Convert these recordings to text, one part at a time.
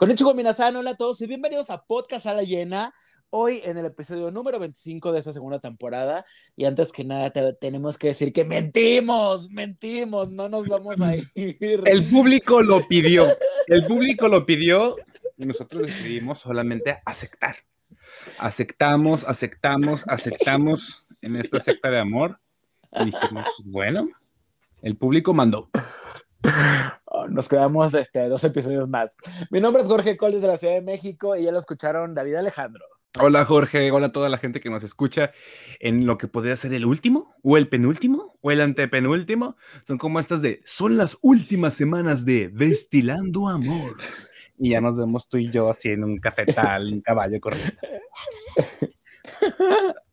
Con Ichigo Minasan, hola a todos y bienvenidos a Podcast a la Llena. Hoy en el episodio número 25 de esta segunda temporada. Y antes que nada, te- tenemos que decir que mentimos, mentimos, no nos vamos a ir. El público lo pidió. El público lo pidió y nosotros decidimos solamente aceptar. Aceptamos, aceptamos, aceptamos en esta secta de amor. Y dijimos, bueno, el público mandó. Nos quedamos este, dos episodios más. Mi nombre es Jorge Col desde la Ciudad de México y ya lo escucharon David Alejandro. Hola Jorge, hola a toda la gente que nos escucha en lo que podría ser el último, o el penúltimo, o el antepenúltimo. Son como estas de, son las últimas semanas de Destilando Amor. Y ya nos vemos tú y yo así en un cafetal, un caballo corriendo.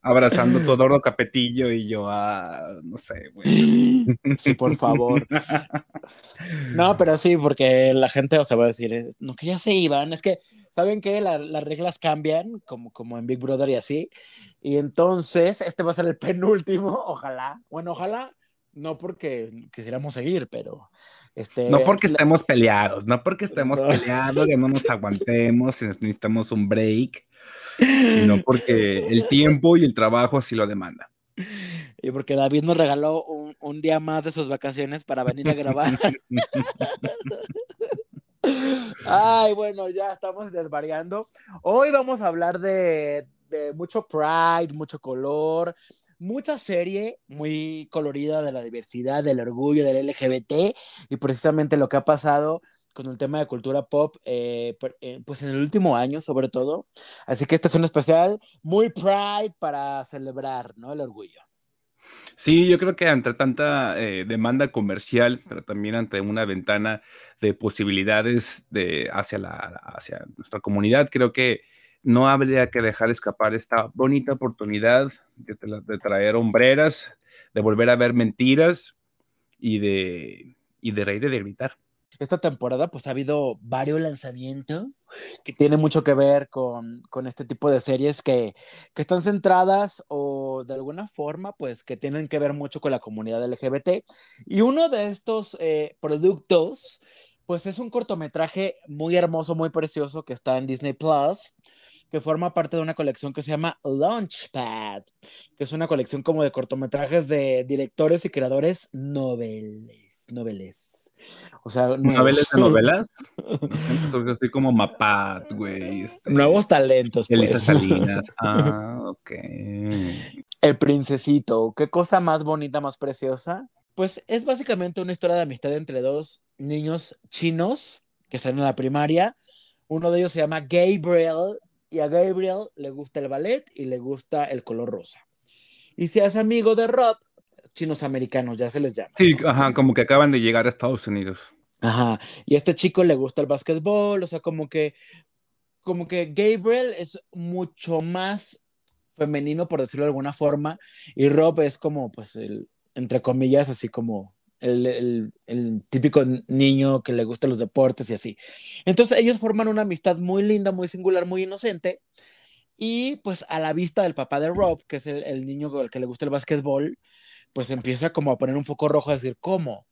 Abrazando Todoro Capetillo y yo, ah, no sé, güey. Sí, por favor. No, pero sí, porque la gente o sea, va a decir, no, que ya se iban. Es que, ¿saben qué? La- las reglas cambian, como, como en Big Brother y así. Y entonces, este va a ser el penúltimo, ojalá. Bueno, ojalá, no porque quisiéramos seguir, pero... Este, No porque la- estemos peleados, no porque estemos No. peleados, ya no nos aguantemos, y necesitamos un break, sino porque el tiempo y el trabajo así lo demanda. Y porque David nos regaló un, un día más de sus vacaciones para venir a grabar. Ay, bueno, ya estamos desvariando. Hoy vamos a hablar de, de mucho pride, mucho color, mucha serie muy colorida de la diversidad, del orgullo, del LGBT y precisamente lo que ha pasado con el tema de cultura pop, eh, eh, pues en el último año sobre todo. Así que este es un especial muy pride para celebrar, ¿no? El orgullo. Sí, yo creo que ante tanta eh, demanda comercial, pero también ante una ventana de posibilidades de, hacia, la, hacia nuestra comunidad, creo que no habría que dejar escapar esta bonita oportunidad de, de traer hombreras, de volver a ver mentiras y de, y de reír y de gritar. Esta temporada pues ha habido varios lanzamientos que tienen mucho que ver con, con este tipo de series que, que están centradas o de alguna forma pues que tienen que ver mucho con la comunidad LGBT. Y uno de estos eh, productos pues es un cortometraje muy hermoso, muy precioso que está en Disney Plus que forma parte de una colección que se llama Launchpad, que es una colección como de cortometrajes de directores y creadores noveles, noveles. O sea. ¿Novelas de novelas? Así como Mapat, güey. este, Nuevos talentos, Elisa pues. Salinas. Ah, ok. El princesito, qué cosa más bonita, más preciosa. Pues es básicamente una historia de amistad entre dos niños chinos que están en la primaria. Uno de ellos se llama Gabriel y a Gabriel le gusta el ballet y le gusta el color rosa. Y se hace amigo de Rob, chinos americanos, ya se les llama. Sí, ajá, como que acaban de llegar a Estados Unidos. Ajá. Y a este chico le gusta el básquetbol, o sea, como que, como que Gabriel es mucho más femenino, por decirlo de alguna forma, y Rob es como, pues, el, entre comillas, así como el, el, el típico niño que le gusta los deportes y así. Entonces ellos forman una amistad muy linda, muy singular, muy inocente, y pues a la vista del papá de Rob, que es el, el niño al que le gusta el básquetbol, pues empieza como a poner un foco rojo a decir, ¿cómo?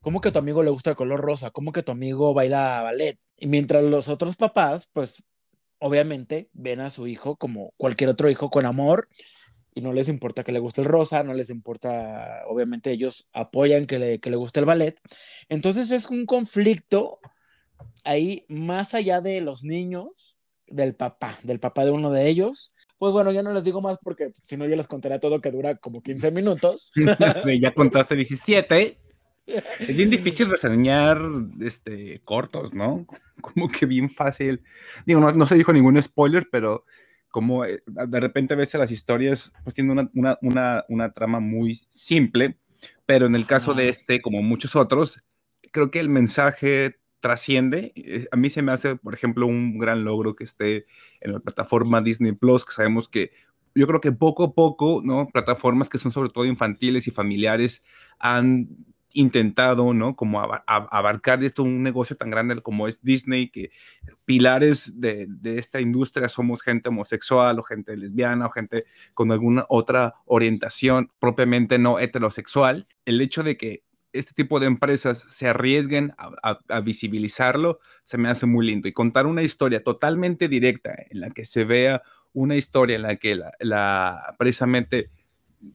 ¿Cómo que a tu amigo le gusta el color rosa? ¿Cómo que tu amigo baila ballet? Y mientras los otros papás, pues obviamente ven a su hijo como cualquier otro hijo con amor y no les importa que le guste el rosa, no les importa, obviamente ellos apoyan que le, que le guste el ballet. Entonces es un conflicto ahí más allá de los niños, del papá, del papá de uno de ellos. Pues bueno, ya no les digo más porque si no, yo les contaré todo que dura como 15 minutos. Sí, ya contaste 17. Es bien difícil reseñar este, cortos, ¿no? Como que bien fácil. Digo, no, no se dijo ningún spoiler, pero como eh, de repente a veces las historias pues tienen una, una, una, una trama muy simple, pero en el caso de este, como muchos otros, creo que el mensaje trasciende. Eh, A mí se me hace, por ejemplo, un gran logro que esté en la plataforma Disney Plus, que sabemos que yo creo que poco a poco, ¿no? Plataformas que son sobre todo infantiles y familiares han intentado, ¿no? Como abarcar esto un negocio tan grande como es Disney, que pilares de, de esta industria somos gente homosexual o gente lesbiana o gente con alguna otra orientación propiamente no heterosexual. El hecho de que este tipo de empresas se arriesguen a, visibilizarlo, se me hace muy lindo. Y contar una historia totalmente directa en la que se vea una historia en la que la, precisamente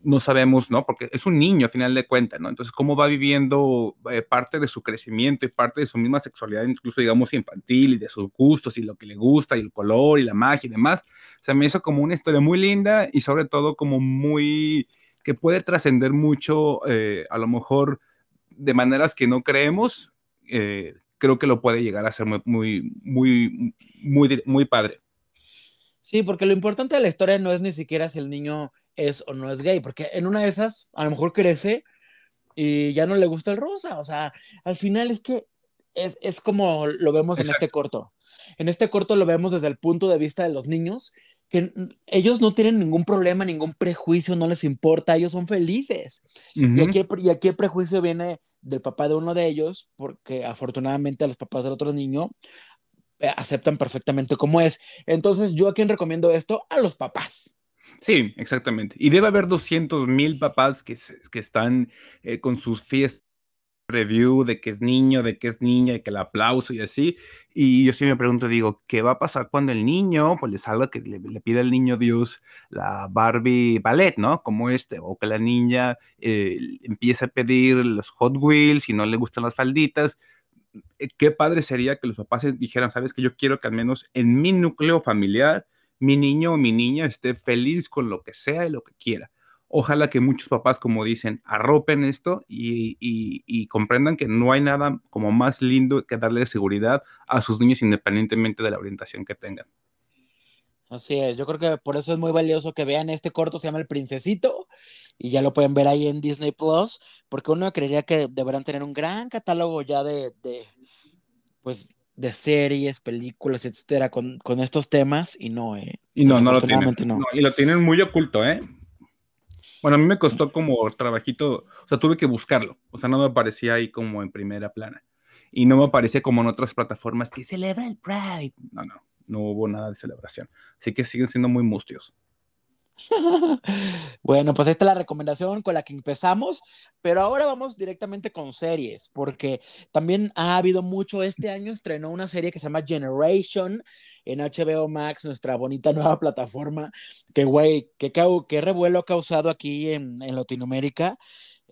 no sabemos, ¿no? Porque es un niño a final de cuentas, ¿no? Entonces, cómo va viviendo eh, parte de su crecimiento y parte de su misma sexualidad, incluso digamos infantil y de sus gustos y lo que le gusta y el color y la magia y demás, se me hizo como una historia muy linda y sobre todo como muy que puede trascender mucho, eh, a lo mejor de maneras que no creemos, eh, creo que lo puede llegar a ser muy, muy, muy, muy, muy padre. Sí, porque lo importante de la historia no es ni siquiera si el niño es o no es gay, porque en una de esas a lo mejor crece y ya no le gusta el rosa, o sea, al final es que es, es como lo vemos en este corto. En este corto lo vemos desde el punto de vista de los niños que ellos no tienen ningún problema, ningún prejuicio, no les importa, ellos son felices. y, aquí, y, aquí, el prejuicio viene del papá de uno de ellos, porque afortunadamente los papás del otro niño eh, aceptan perfectamente como es. Entonces, ¿yo a quién recomiendo esto? A los papás. Sí, exactamente. Y debe haber 200 mil papás que, que están eh, con sus fiestas review de que es niño, de que es niña, y que el aplauso y así. Y yo sí me pregunto, digo, ¿qué va a pasar cuando el niño, pues le salga que le, pida al niño Dios la Barbie ballet, ¿no? Como este, o que la niña eh, empiece a pedir los Hot Wheels y no le gustan las falditas. Eh, qué padre sería que los papás dijeran, sabes que yo quiero que al menos en mi núcleo familiar, mi niño o mi niña esté feliz con lo que sea y lo que quiera Ojalá que muchos papás, como dicen, arropen esto y, comprendan que no hay nada como más lindo que darle seguridad a sus niños independientemente de la orientación que tengan. Así es, yo creo que por eso es muy valioso que vean este corto, se llama El Princesito, y ya lo pueden ver ahí en Disney Plus, porque uno creería que deberán tener un gran catálogo ya de, pues, de series, películas, etcétera, con, estos temas, y no, eh. Y no, no lo tienen. no. Y lo tienen muy oculto, ¿eh? Bueno, a mí me costó como trabajito, o sea, tuve que buscarlo, o sea, no me aparecía ahí como en primera plana. Y no me aparecía como en otras plataformas que celebra el Pride. No, no, no hubo nada de celebración. Así que siguen siendo muy mustios. bueno, pues esta es la recomendación con la que empezamos, pero ahora vamos directamente con series, porque también ha habido mucho, este año estrenó una serie que se llama Generation en HBO Max, nuestra bonita nueva plataforma, que güey, qué, revuelo ha causado aquí en, en Latinoamérica.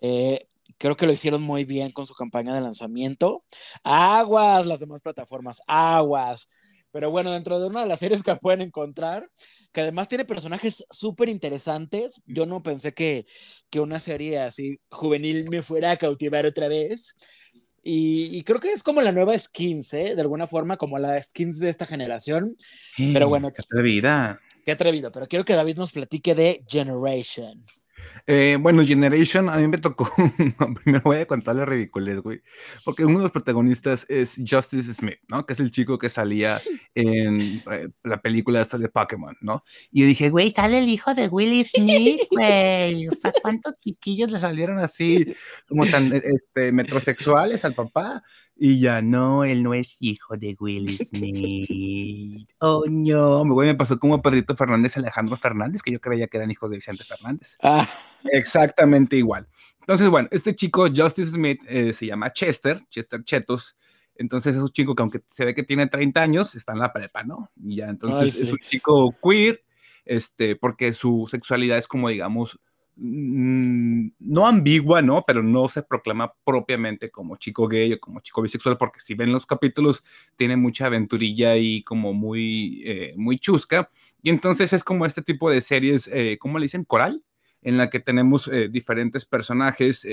Eh, creo que lo hicieron muy bien con su campaña de lanzamiento. Aguas las demás plataformas, aguas. Pero bueno, dentro de una de las series que pueden encontrar, que además tiene personajes súper interesantes, yo no pensé que, que una serie así juvenil me fuera a cautivar otra vez. Y, creo que es como la nueva Skins, ¿eh? De alguna forma, como la Skins de esta generación. pero bueno. Qué atrevida. Qué atrevido, pero quiero que David nos platique de Generation. Eh, bueno, Generation, a mí me tocó. Primero voy a contar la ridiculez, güey. Porque uno de los protagonistas es Justice Smith, ¿no? Que es el chico que salía en eh, la película esta de Pokémon, ¿no? Y yo dije, güey, sale el hijo de Willy Smith, güey. O sea, ¿cuántos chiquillos le salieron así, como tan este, metrosexuales al papá? Y ya, no, él no es hijo de Will Smith. oh, no. Me pasó como Pedrito Fernández, Alejandro Fernández, que yo creía que eran hijos de Vicente Fernández. Ah. Exactamente igual. Entonces, bueno, este chico, Justice Smith, eh, se llama Chester, Chester Chetos. Entonces es un chico que aunque se ve que tiene 30 años, está en la prepa, ¿no? Y ya, entonces es un chico queer, este, porque su sexualidad es como, digamos, Mm, no ambigua, ¿no? Pero no se proclama propiamente como chico gay o como chico bisexual, porque si ven los capítulos, tiene mucha aventurilla y como muy, eh, muy chusca. Y entonces es como este tipo de series, eh, ¿cómo le dicen? Coral, en la que tenemos eh, diferentes personajes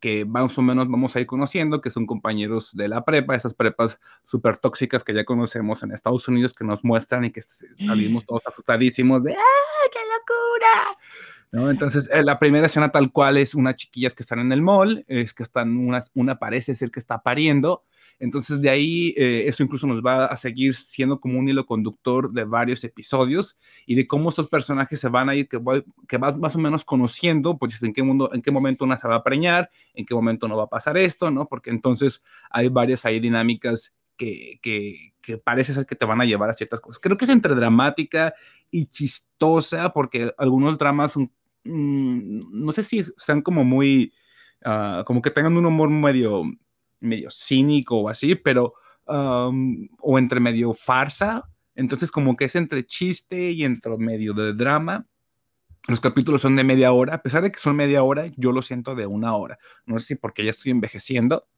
que más o menos vamos a ir conociendo, que son compañeros de la prepa, esas prepas súper tóxicas que ya conocemos en Estados Unidos, que nos muestran y que salimos todos asustadísimos de ¡ah, qué locura! Entonces, eh, la primera escena tal cual es unas chiquillas que están en el mall, es que están, una, una parece ser que está pariendo, entonces de ahí eh, eso incluso nos va a seguir siendo como un hilo conductor de varios episodios y de cómo estos personajes se van a ir, que, que vas más o menos conociendo, pues en qué, mundo, en qué momento una se va a preñar, en qué momento no va a pasar esto, ¿no? Porque entonces hay varias ahí dinámicas que, que, que, parece ser que te van a llevar a ciertas cosas. Creo que es entre dramática y chistosa, porque algunos dramas son Mm, no sé si sean como muy ah, como que tengan un humor medio, medio cínico o así, pero, o entre medio farsa, entonces como que es entre chiste y entre medio de drama. Los capítulos son de media hora, a pesar de que son media hora, yo lo siento de una hora. No sé si porque ya estoy envejeciendo,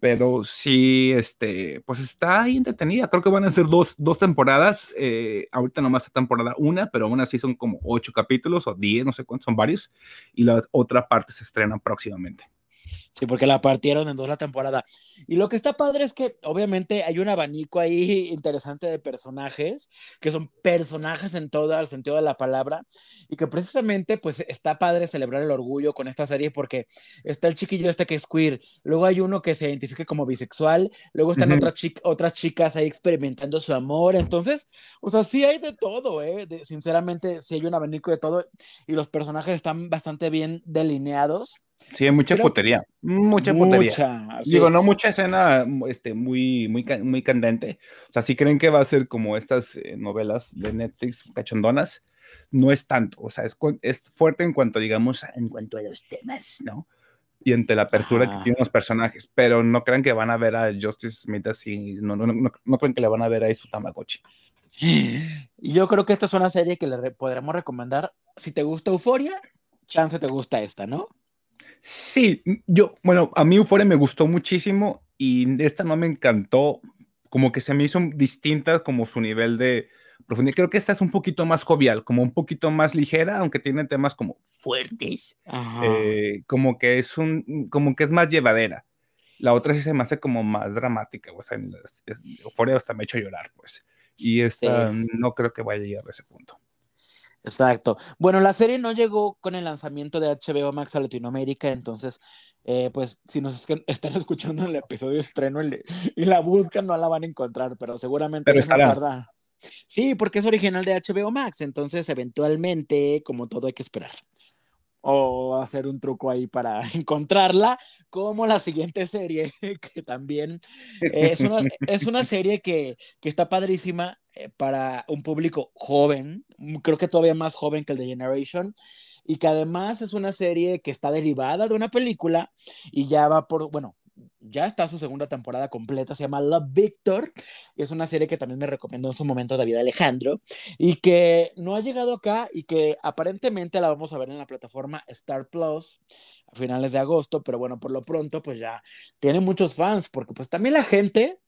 pero sí, este, pues está ahí entretenida. Creo que van a ser dos, dos temporadas. Eh, ahorita nomás es temporada una, pero aún así son como ocho capítulos o diez, no sé cuántos, son varios. Y la otra parte se estrena próximamente. Sí, porque la partieron en dos la temporada. Y lo que está padre es que obviamente hay un abanico ahí interesante de personajes, que son personajes en todo el sentido de la palabra, y que precisamente pues está padre celebrar el orgullo con esta serie porque está el chiquillo este que es queer, luego hay uno que se identifica como bisexual, luego están otras, otras chicas ahí experimentando su amor, entonces, o sea, sí hay de todo, ¿eh? sinceramente, sí hay un abanico de todo, y los personajes están bastante bien delineados Sí, hay mucha putería. Mucha, putería. Digo, no mucha escena este, muy, muy, muy candente. O sea, si creen que va a ser como estas eh, novelas de Netflix cachondonas, no es tanto. O sea, es, es fuerte en cuanto, digamos, en cuanto a los temas, ¿no? Y entre la apertura que tienen los personajes. Pero no crean que van a ver a Justice Smith así. No, no, no, no creen que le van a ver ahí su Tamagotchi. Yo creo que esta es una serie que le podremos recomendar. Si te gusta Euforia, chance te gusta esta, ¿no? Sí, yo, bueno, a mí Euphoria me gustó muchísimo y esta no me encantó, como que se me hizo distinta como su nivel de profundidad. Creo que esta es un poquito más jovial, como un poquito más ligera, aunque tiene temas como fuertes, eh, como que es un, como que es más llevadera. La otra sí se me hace como más dramática, o sea, Euphoria hasta me ha hecho llorar, pues. Y esta no creo que vaya a llegar a ese punto. Exacto. Bueno, la serie no llegó con el lanzamiento de HBO Max a Latinoamérica, entonces, eh, pues, si nos están escuchando el episodio estreno y la buscan, no la van a encontrar, pero seguramente pero. Sí, porque es original de HBO Max, entonces, eventualmente, como todo, hay que esperar o hacer un truco ahí para encontrarla, como la siguiente serie, que también es una, es una serie que, que, está padrísima eh, para un público joven, creo que todavía más joven que el de Generation, y que además es una serie que está derivada de una película y ya va por, bueno, ya está su segunda temporada completa, se llama Love Victor, es una serie que también me recomendó en su momento David Alejandro, y que no ha llegado acá y que aparentemente la vamos a ver en la plataforma Star Plus a finales de agosto, pero bueno, por lo pronto pues ya tiene muchos fans, porque pues también la gente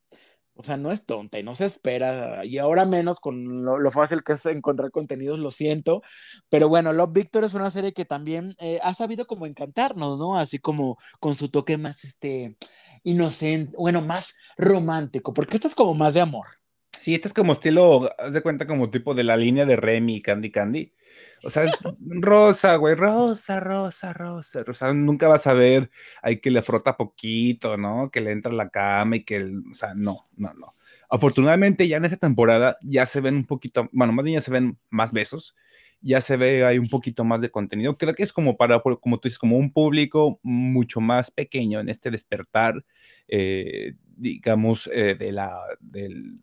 o sea, no es tonta y no se espera, y ahora menos con lo, fácil que es encontrar contenidos, lo siento, pero bueno, Love Victor es una serie que también eh, ha sabido como encantarnos, ¿no? Así como con su toque más, este, inocente, bueno, más romántico, porque esta es como más de amor. Sí, esta es como estilo, haz de cuenta como tipo de la línea de Remy, Candy Candy, o sea, es rosa, güey, rosa, rosa, rosa, rosa. Nunca vas a ver ahí que le frota poquito, ¿no? Que le entra a la cama y que, o sea, no, no, no. Afortunadamente ya en esta temporada ya se ven un poquito, bueno, más bien ya se ven más besos, ya se ve hay un poquito más de contenido. Creo que es como para, como tú dices, como un público mucho más pequeño en este despertar, eh, digamos, eh, de la, del,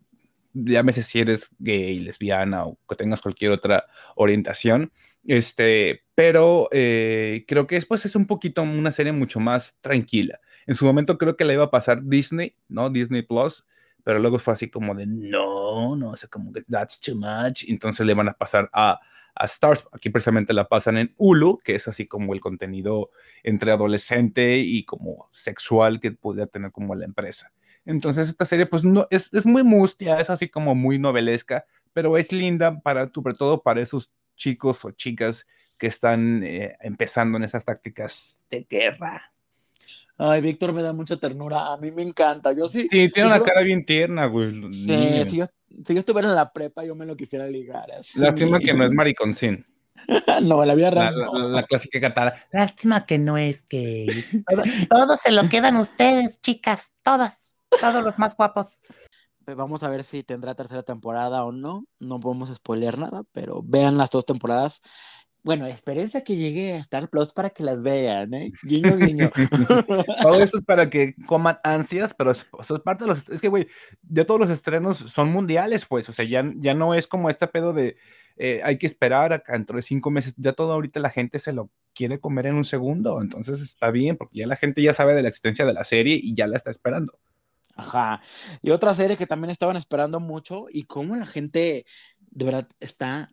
llámese si eres gay, lesbiana o que tengas cualquier otra orientación. Este, pero eh, creo que después es un poquito una serie mucho más tranquila. En su momento creo que le iba a pasar Disney, ¿no? Disney Plus, pero luego fue así como de no, no, o sea, como que that's too much. Entonces le van a pasar a, a Stars. Aquí precisamente la pasan en Hulu, que es así como el contenido entre adolescente y como sexual que podría tener como la empresa. Entonces esta serie pues no, es, es muy mustia, es así como muy novelesca, pero es linda para, sobre todo para esos chicos o chicas que están eh, empezando en esas tácticas de guerra. Ay, Víctor me da mucha ternura. A mí me encanta. Yo sí. Sí, tiene una cara bien tierna, güey. Sí, si yo, si yo, estuviera en la prepa, yo me lo quisiera ligar. Así. Lástima que no es mariconcín. no, la vida la, la, la, clásica cantada. Lástima que no es gay. Todos se lo quedan ustedes, chicas. Todas. Todos los más guapos. Vamos a ver si tendrá tercera temporada o no. No podemos spoilear nada, pero vean las dos temporadas. bueno, espérense a que llegue a Star Plus para que las vean, ¿eh? Guiño, guiño. Todo esto es para que coman ansias, pero es, eso es parte de los... Es que, güey, ya todos los estrenos son mundiales, pues, o sea, ya, ya no es como este pedo de eh, hay que esperar acá dentro de cinco meses, ya todo ahorita la gente se lo quiere comer en un segundo, entonces está bien, porque ya la gente ya sabe de la existencia de la serie y ya la está esperando. Ajá. Y otra serie que también estaban esperando mucho y cómo la gente de verdad está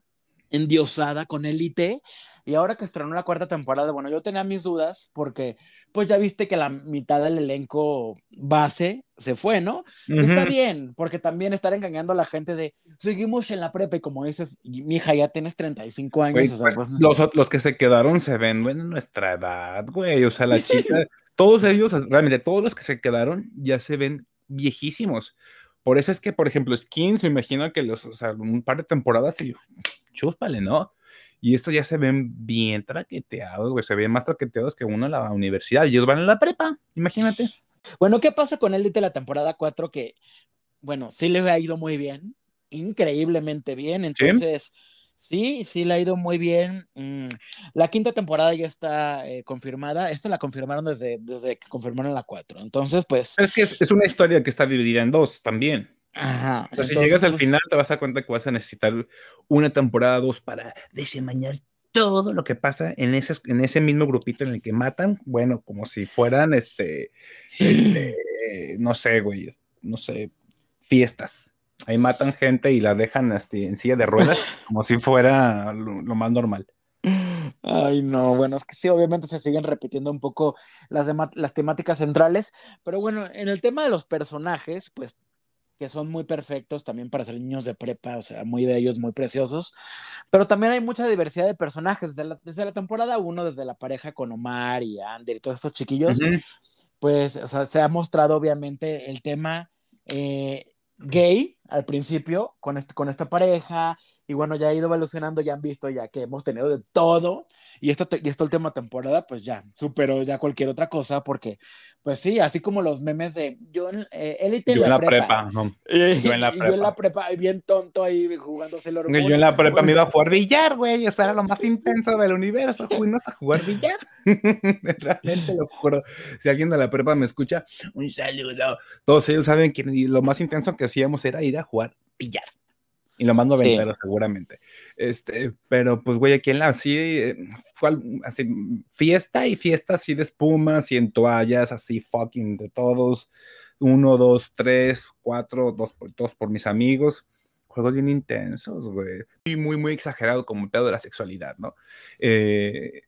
endiosada con Elite. Y ahora que estrenó la cuarta temporada, bueno, yo tenía mis dudas porque pues ya viste que la mitad del elenco base se fue, ¿no? Está bien, porque también estar engañando a la gente de seguimos en la prepa y como dices, mi hija ya tienes 35 años. o sea, pues, pues, los, los, que se quedaron se ven en nuestra edad, güey. O sea, la chica, todos ellos, realmente todos los que se quedaron ya se ven viejísimos. Por eso es que, por ejemplo, Skins, me imagino que los, o sea, un par de temporadas y chúspale, ¿no? Y estos ya se ven bien traqueteados, güey, se ven más traqueteados que uno en la universidad. Ellos van en la prepa, imagínate. Bueno, ¿qué pasa con él de la temporada 4? Que, bueno, sí le ha ido muy bien, increíblemente bien. Entonces, sí, sí, le ha ido muy bien. Mm, la quinta temporada ya está eh, confirmada. Esta la confirmaron desde, desde que confirmaron la 4. Entonces, pues. es que es, una historia que está dividida en dos también. Ajá. si llegas al pues final, te vas a dar cuenta que vas a necesitar una temporada dos para desenmañar todo lo que pasa en ese, en ese mismo grupito en el que matan, bueno, como si fueran, este, este no sé, güey, no sé, fiestas. Ahí matan gente y la dejan este, en silla de ruedas, como si fuera lo, más normal. Ay, no, bueno, es que sí, obviamente se siguen repitiendo un poco las, las temáticas centrales, pero bueno, en el tema de los personajes, pues que son muy perfectos también para ser niños de prepa, o sea, muy bellos, muy preciosos. Pero también hay mucha diversidad de personajes. Desde la, desde la temporada 1, desde la pareja con Omar y Ander y todos estos chiquillos, pues, o sea, se ha mostrado obviamente el tema eh, gay al principio con, este, con esta pareja y bueno, ya ha ido evolucionando, ya han visto ya que hemos tenido de todo y esta, y esta última temporada pues ya superó ya cualquier otra cosa porque pues sí, así como los memes de yo en eh, élite en la, prepa, no. yo en la prepa. Yo en la prepa, bien tonto ahí jugándose el orgullo. Yo en la prepa me iba a jugar billar, güey, eso era lo más intenso del universo, fuimos a jugar billar. Realmente lo juro. Si alguien de la prepa me escucha, un saludo. Todos ellos saben que lo más intenso que hacíamos era ir a jugar billar. Y lo mando a vender seguramente. Este, pero pues, güey, aquí en la, así, eh, así, fiesta y fiesta así de espumas y en toallas, así fucking de todos. Uno, dos, tres, cuatro, dos, dos por mis amigos. Juegos bien intensos, güey. Y muy, muy exagerado como pedo de la sexualidad, ¿no? Eh,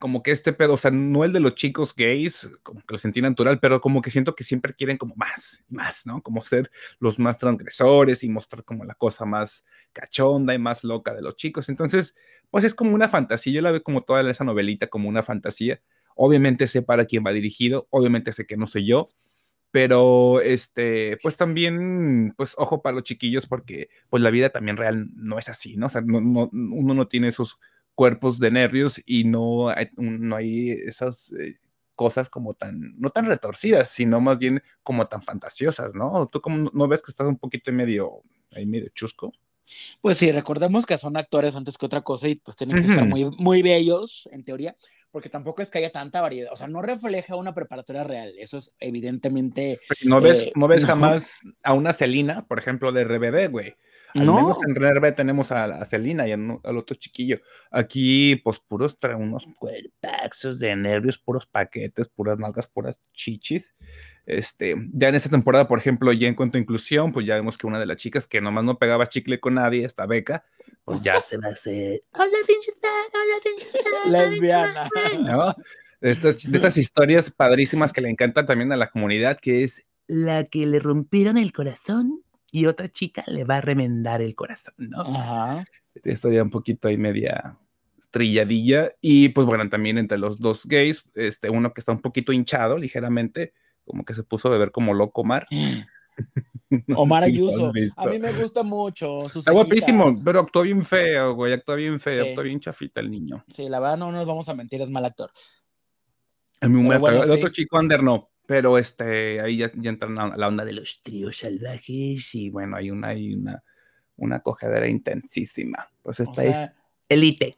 como que este pedo, o sea, no el de los chicos gays, como que lo sentí natural, pero como que siento que siempre quieren como más, más, ¿no? Como ser los más transgresores y mostrar como la cosa más cachonda y más loca de los chicos. Entonces, pues es como una fantasía, yo la veo como toda esa novelita como una fantasía. Obviamente sé para quién va dirigido, obviamente sé que no soy yo, pero este, pues también, pues ojo para los chiquillos porque pues la vida también real no es así, ¿no? O sea, no, no, uno no tiene esos cuerpos de nervios y no hay, no hay esas eh, cosas como tan, no tan retorcidas, sino más bien como tan fantasiosas, ¿no? ¿Tú como no ves que estás un poquito medio, ahí medio chusco? Pues sí, recordemos que son actores antes que otra cosa y pues tienen que estar muy, muy bellos, en teoría, porque tampoco es que haya tanta variedad, o sea, no refleja una preparatoria real, eso es evidentemente... No ves, eh, no ves jamás a una Celina, por ejemplo, de RBD, güey. Al no. menos en RB tenemos a, a Celina y al otro chiquillo. Aquí, pues, puros unos cuerpaxos de nervios, puros paquetes, puras nalgas, puras chichis. Este, ya en esta temporada, por ejemplo, ya en cuanto a inclusión, pues ya vemos que una de las chicas que nomás no pegaba chicle con nadie, esta beca, pues ya se va a hacer. Hola, hola, lesbiana. ¿No? De estas, de estas historias padrísimas que le encantan también a la comunidad, que es la que le rompieron el corazón y otra chica le va a remendar el corazón, ¿no? Ajá. Estoy ya un poquito ahí media trilladilla. Y pues bueno, también entre los dos gays, este, uno que está un poquito hinchado ligeramente, como que se puso a beber como loco Omar. Omar Ayuso. A mí me gusta mucho. está guapísimo, pero actuó bien feo, güey. Actuó bien feo, actuó bien chafita el niño. Sí, la verdad no nos vamos a mentir, es mal actor. A mí me bueno, El otro chico, Ander, no. Pero este, ahí ya, ya entran a la onda de los tríos salvajes y bueno, hay una, hay una, una cogedera intensísima. Pues esta es Elite.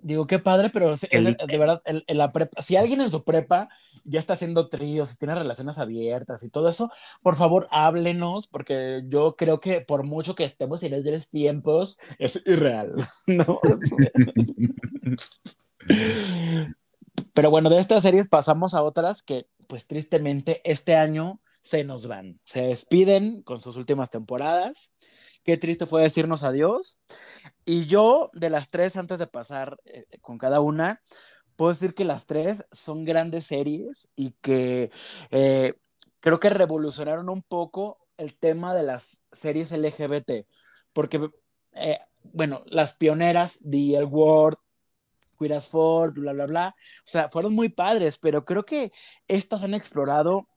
Digo, qué padre, pero de verdad, la prepa, si alguien en su prepa ya está haciendo tríos, tiene relaciones abiertas y todo eso, por favor, háblenos, porque yo creo que por mucho que estemos en esos tiempos, es irreal, ¿no? pero bueno, de estas series pasamos a otras que, pues tristemente, este año se nos van, se despiden con sus últimas temporadas. Qué triste fue decirnos adiós. Y yo, de las tres, antes de pasar eh, con cada una, puedo decir que las tres son grandes series y que eh, creo que revolucionaron un poco el tema de las series LGBT. Porque, eh, bueno, las pioneras, The L Word, Queer as Folk, bla, bla, bla, o sea, fueron muy padres, pero creo que estas han explorado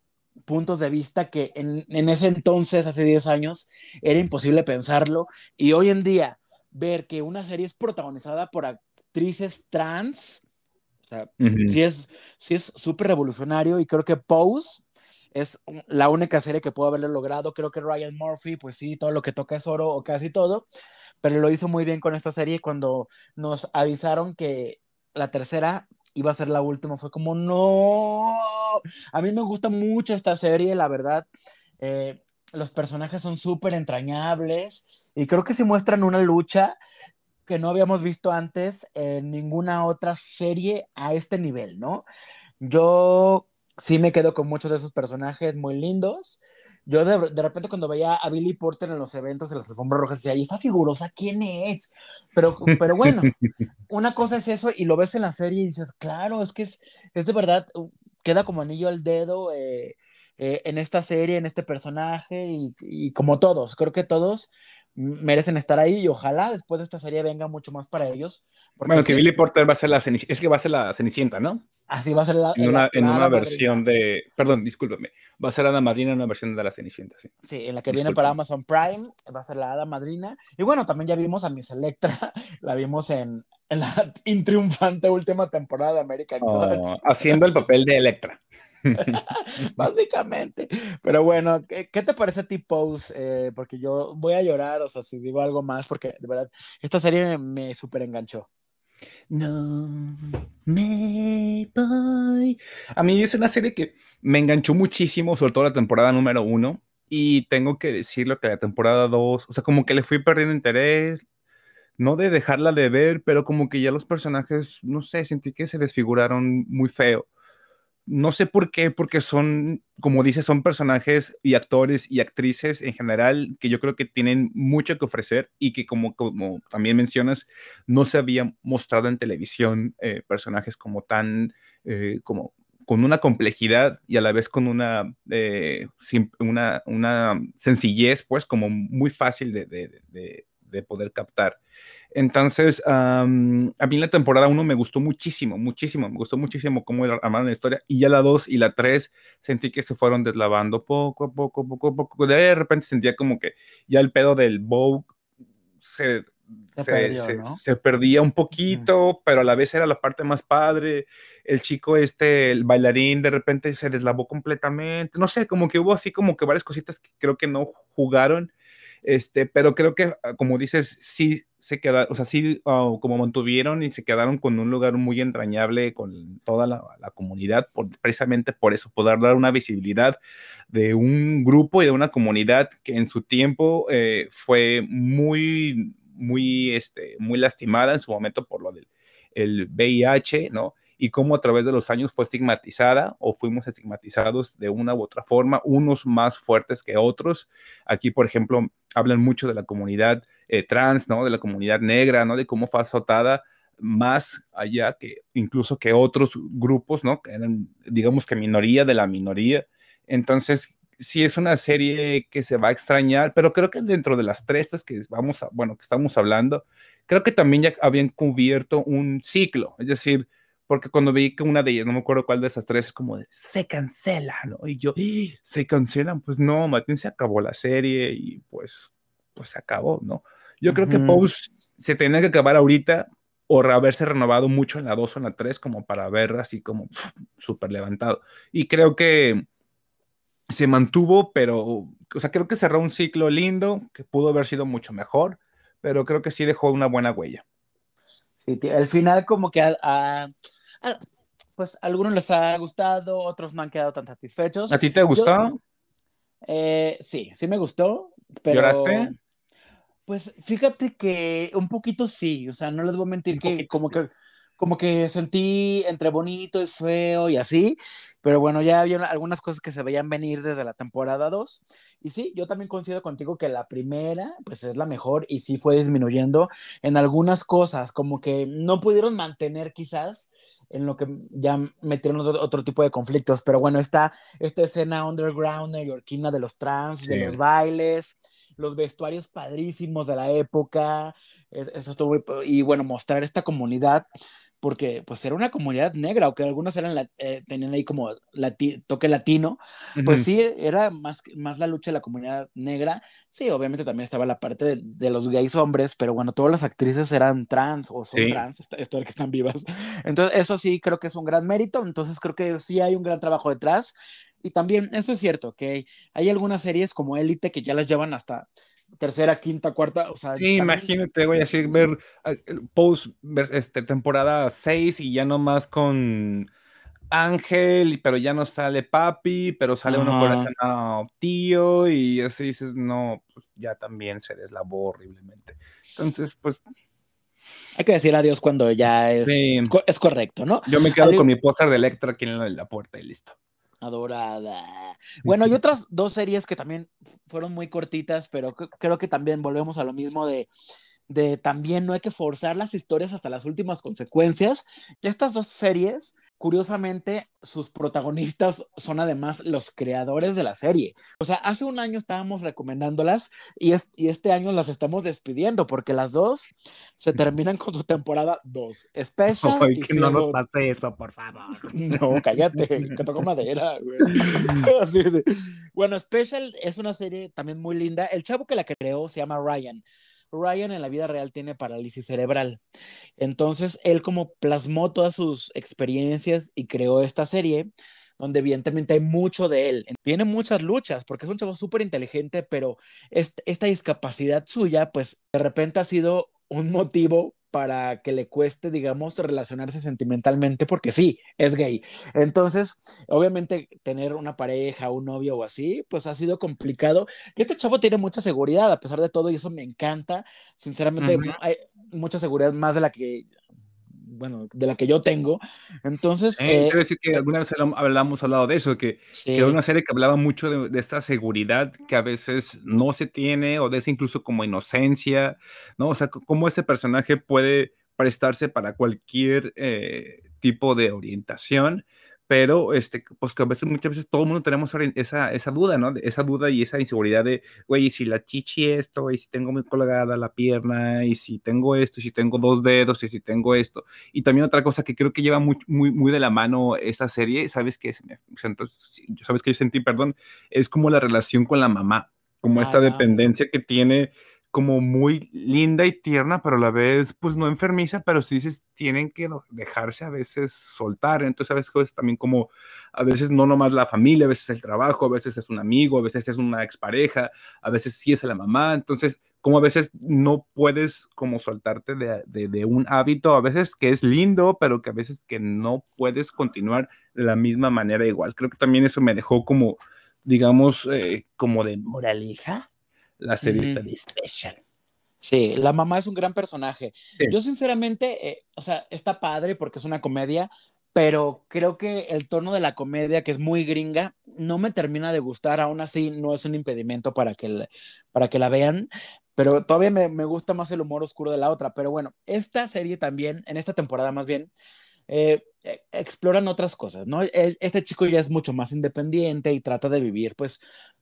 puntos de vista que en, en, ese entonces, hace 10 años, era imposible pensarlo. Y hoy en día, ver que una serie es protagonizada por actrices trans, o sea, sí es sí es súper revolucionario y creo que Pose es la única serie que pudo haberlo logrado. Creo que Ryan Murphy, pues sí, todo lo que toca es oro o casi todo, pero lo hizo muy bien con esta serie cuando nos avisaron que la tercera iba a ser la última, fue como, no, a mí me gusta mucho esta serie, la verdad. Eh, los personajes son súper entrañables y creo que se muestran una lucha que no habíamos visto antes en ninguna otra serie a este nivel, ¿no? Yo sí me quedo con muchos de esos personajes muy lindos. Yo de, de, repente cuando veía a Billy Porter en los eventos en las alfombras rojas decía, ¿y esta figurosa quién es? Pero, pero bueno, una cosa es eso y lo ves en la serie y dices, claro, es que es, es de verdad, queda como anillo al dedo eh, eh, en esta serie, en este personaje y, y, como todos, creo que todos merecen estar ahí y ojalá después de esta serie venga mucho más para ellos. Bueno, que Billy Porter va a ser la Cenicienta, es que va a ser la Cenicienta, ¿no? Así va a ser la. En una, en una versión de. Perdón, discúlpeme. Va a ser Hada Madrina en una versión de la Cenicienta, sí. Sí, en la que viene para Amazon Prime, va a ser la Hada Madrina. Y bueno, también ya vimos a Miss Electra, la vimos en, en la intriunfante última temporada de American oh, Gods. Haciendo el papel de Electra. Básicamente. Pero bueno, ¿qué, ¿qué, te parece a ti, Pose? Eh, porque yo voy a llorar, o sea, si digo algo más, porque de verdad, esta serie me súper enganchó. No me voy. A mí es una serie que me enganchó muchísimo, sobre todo la temporada número uno. Y tengo que decirlo que la temporada dos, o sea, como que le fui perdiendo interés, no de dejarla de ver, pero como que ya los personajes, no sé, sentí que se desfiguraron muy feo no sé por qué, porque son, como dices, son personajes y actores y actrices en general que yo creo que tienen mucho que ofrecer y que como, como también mencionas, no se habían mostrado en televisión eh, personajes como tan, eh, como con una complejidad y a la vez con una, eh, una, una, sencillez, pues como muy fácil de, de, de poder captar. Entonces, um, a mí la temporada 1 me gustó muchísimo, muchísimo, me gustó muchísimo cómo armaron la historia. Y ya la 2 y la 3 sentí que se fueron deslavando poco a poco, poco a poco. De repente sentía como que ya el pedo del Vogue se, se, se, perdió, ¿no? se perdía un poquito, pero a la vez era la parte más padre. El chico este, el bailarín, de repente se deslavó completamente. No sé, como que hubo así como que varias cositas que creo que no jugaron. Este, pero creo que, ah, como dices, sí se quedaron, o sea, sí, uh, como mantuvieron y se quedaron con un lugar muy entrañable con toda la, la, comunidad, por, precisamente por eso, poder dar una visibilidad de un grupo y de una comunidad que en su tiempo eh, fue muy, muy, este, muy lastimada en su momento por lo del el VIH, ¿no? Y cómo a través de los años fue estigmatizada o fuimos estigmatizados de una u otra forma, unos más fuertes que otros. Aquí, por ejemplo, hablan mucho de la comunidad eh, trans, ¿no? De la comunidad negra, ¿no? De cómo fue azotada más allá que incluso que otros grupos, ¿no? Que eran, digamos que minoría de la minoría. Entonces, sí es una serie que se va a extrañar, pero creo que dentro de las tres que vamos a, bueno, que estamos hablando, creo que también ya habían cubierto un ciclo, es decir, porque cuando vi que una de ellas, no me acuerdo cuál de esas tres, es como de, se cancela, ¿no? Y yo, ¡Ah! se cancelan, pues no, Martín se acabó la serie y pues, pues se acabó, ¿no? Yo uh -huh. creo que Pose se tenía que acabar ahorita o haberse renovado mucho en la 2 o en la 3 como para ver así como súper levantado. Y creo que se mantuvo, pero, o sea, creo que cerró un ciclo lindo, que pudo haber sido mucho mejor, pero creo que sí dejó una buena huella. Sí, el final como que a, pues a algunos les ha gustado, otros no han quedado tan satisfechos. ¿A ti te gustó? Eh, sí, sí me gustó, pero... ¿Lloraste? Pues fíjate que un poquito sí, o sea, no les voy a mentir que como que como que sentí entre bonito y feo y así, pero bueno, ya había algunas cosas que se veían venir desde la temporada 2. Y sí, yo también coincido contigo que la primera, pues es la mejor y sí fue disminuyendo en algunas cosas, como que no pudieron mantener quizás en lo que ya metieron otro, tipo de conflictos, pero bueno, está esta escena underground neoyorquina de los trans, de los bailes, los vestuarios padrísimos de la época, eso estuvo, y bueno, mostrar esta comunidad porque pues era una comunidad negra, aunque algunos eran eh, tenían ahí como toque latino, pues sí, era más, más la lucha de la comunidad negra. Sí, obviamente también estaba la parte de, los gays hombres, pero bueno, todas las actrices eran trans o son trans, esto de que están vivas. Entonces, eso sí creo que es un gran mérito, entonces creo que sí hay un gran trabajo detrás. Y también, eso es cierto, que hay algunas series como Élite que ya las llevan hasta tercera, quinta, cuarta, o sea. Sí, imagínate, güey, así ver post, este, temporada 6 y ya nomás con Ángel, pero ya no sale papi, pero sale uno por no, tío, y así dices, no, pues ya también se deslabó horriblemente. Entonces, pues. Hay que decir adiós cuando ya es, es correcto, ¿no? Yo me quedo con mi póster de Electra aquí en la puerta y listo. Adorada. Bueno, y otras dos series que también fueron muy cortitas, pero creo que también volvemos a lo mismo de, de también no hay que forzar las historias hasta las últimas consecuencias. Y estas dos series Curiosamente, sus protagonistas son además los creadores de la serie. O sea, hace un año estábamos recomendándolas y, y este año las estamos despidiendo porque las dos se terminan con su temporada 2. Special. Ay, que no nos pase eso, por favor. No, cállate, que toco madera, güey. Bueno, Special es una serie también muy linda. El chavo que la creó se llama Ryan. Ryan en la vida real tiene parálisis cerebral. Entonces, él como plasmó todas sus experiencias y creó esta serie donde evidentemente hay mucho de él. Tiene muchas luchas porque es un chavo súper inteligente, pero esta discapacidad suya, pues de repente ha sido un motivo para que le cueste, digamos, relacionarse sentimentalmente, porque sí, es gay. Entonces, obviamente, tener una pareja, un novio o así, pues ha sido complicado. Y este chavo tiene mucha seguridad, a pesar de todo, y eso me encanta. Sinceramente, hay mucha seguridad más de la que bueno, de la que yo tengo. Entonces. Eh, quiero decir que alguna vez hablamos hablado de eso, que, que una serie que hablaba mucho de, esta seguridad que a veces no se tiene, o de esa incluso como inocencia, ¿no? O sea, cómo ese personaje puede prestarse para cualquier eh, tipo de orientación pero este, pues que a veces, muchas veces todo el mundo tenemos esa, esa duda, ¿no? Esa duda y esa inseguridad de, güey, y si la chichi esto, y si tengo muy colgada la pierna, y si tengo esto, y si tengo dos dedos, y si tengo esto. Y también otra cosa que creo que lleva muy, muy, muy de la mano esta serie, ¿sabes qué? Entonces, ¿Sabes qué yo sentí? Perdón, es como la relación con la mamá, como esta dependencia que tiene como muy linda y tierna, pero a la vez, pues no enfermiza, pero sí dices, tienen que dejarse a veces soltar. Entonces, a veces también como, a veces no nomás la familia, a veces el trabajo, a veces es un amigo, a veces es una expareja, a veces sí es la mamá. Entonces, como a veces no puedes como soltarte de, de, un hábito, a veces que es lindo, pero que a veces que no puedes continuar de la misma manera igual. Creo que también eso me dejó como, digamos, eh, como de moraleja la serie está. Sí, la mamá es un gran personaje. Yo sinceramente, eh, o sea, está padre porque es una comedia, pero creo que el tono de la comedia, que es muy gringa, no me termina de gustar. Aún así, no es un impedimento para que, para que la vean, pero todavía me, me, gusta más el humor oscuro de la otra. Pero bueno, esta serie también, en esta temporada más bien, eh, e, exploran otras cosas, ¿no? Este chico ya es mucho más independiente y trata de vivir, pues,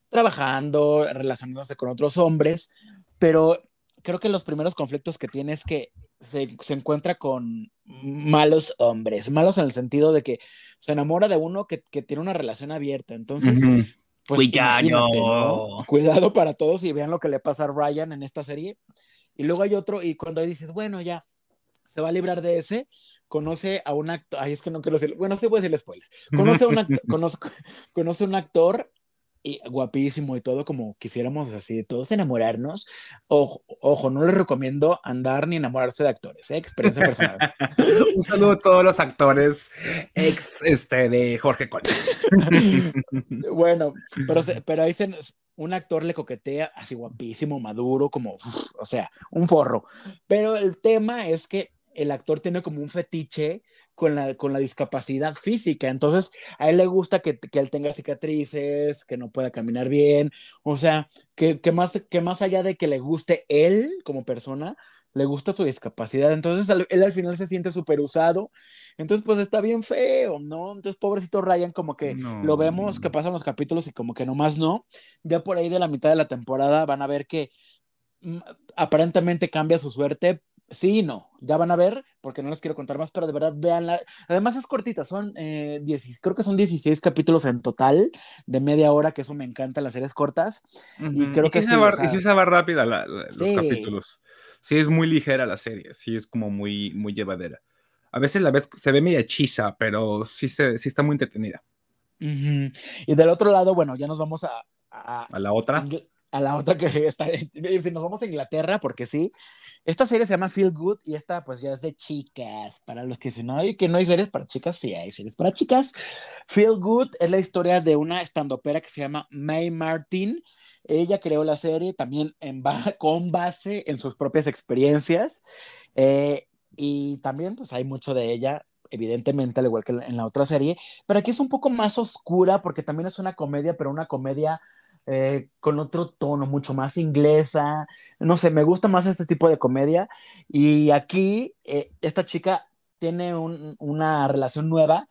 trabajando, relacionándose con otros hombres, pero creo que los primeros conflictos que tiene es que se, se, encuentra con malos hombres, malos en el sentido de que se enamora de uno que, que tiene una relación abierta, entonces... Pues Cuidado. Cuidado para todos y vean lo que le pasa a Ryan en esta serie. Y luego hay otro, y cuando dices, bueno, ya, se va a librar de ese, conoce a un actor, ay, es que no quiero decir, bueno, sí voy a decir spoiler, conoce a un actor, conoce, conoce un actor y guapísimo y todo, como quisiéramos así, todos enamorarnos. Ojo, ojo, no les recomiendo andar ni enamorarse de actores, ¿eh? experiencia personal. Un saludo a todos los actores ex este, de Jorge Cole. bueno, pero, pero ahí se, un actor le coquetea así guapísimo, maduro, como, o sea, un forro. Pero el tema es que el actor tiene como un fetiche con la, con la discapacidad física. Entonces, a él le gusta que, que él tenga cicatrices, que no pueda caminar bien. O sea, que, que, más, que más allá de que le guste él como persona, le gusta su discapacidad. Entonces, él al final se siente súper usado. Entonces, pues está bien feo, ¿no? Entonces, pobrecito Ryan, como que lo vemos que pasan los capítulos y como que nomás no. Ya por ahí de la mitad de la temporada van a ver que mm, aparentemente cambia su suerte, Sí, no, ya van a ver, porque no les quiero contar más, pero de verdad véanla. Además es cortita, son eh, creo que son 16 capítulos en total, de media hora, que eso me encanta, las series cortas. Y creo que sí. y sí se va rápida los capítulos. Sí, es muy ligera la serie, sí es como muy, muy llevadera. A veces la vez se ve media hechiza, pero sí, se, sí está muy entretenida. Y del otro lado, bueno, ya nos vamos a... ¿A, ¿A la otra? A la otra que está, si nos vamos a Inglaterra, porque sí, esta serie se llama Feel Good y esta pues ya es de chicas, para los que si no que no hay series para chicas, sí hay series para chicas. Feel Good es la historia de una estandopera que se llama May Martin. Ella creó la serie también con base en sus propias experiencias eh, y también pues hay mucho de ella evidentemente, al igual que en la otra serie, pero aquí es un poco más oscura porque también es una comedia, pero una comedia eh, con otro tono, mucho más inglesa. No sé, me gusta más este tipo de comedia. Y aquí eh, esta chica tiene una relación nueva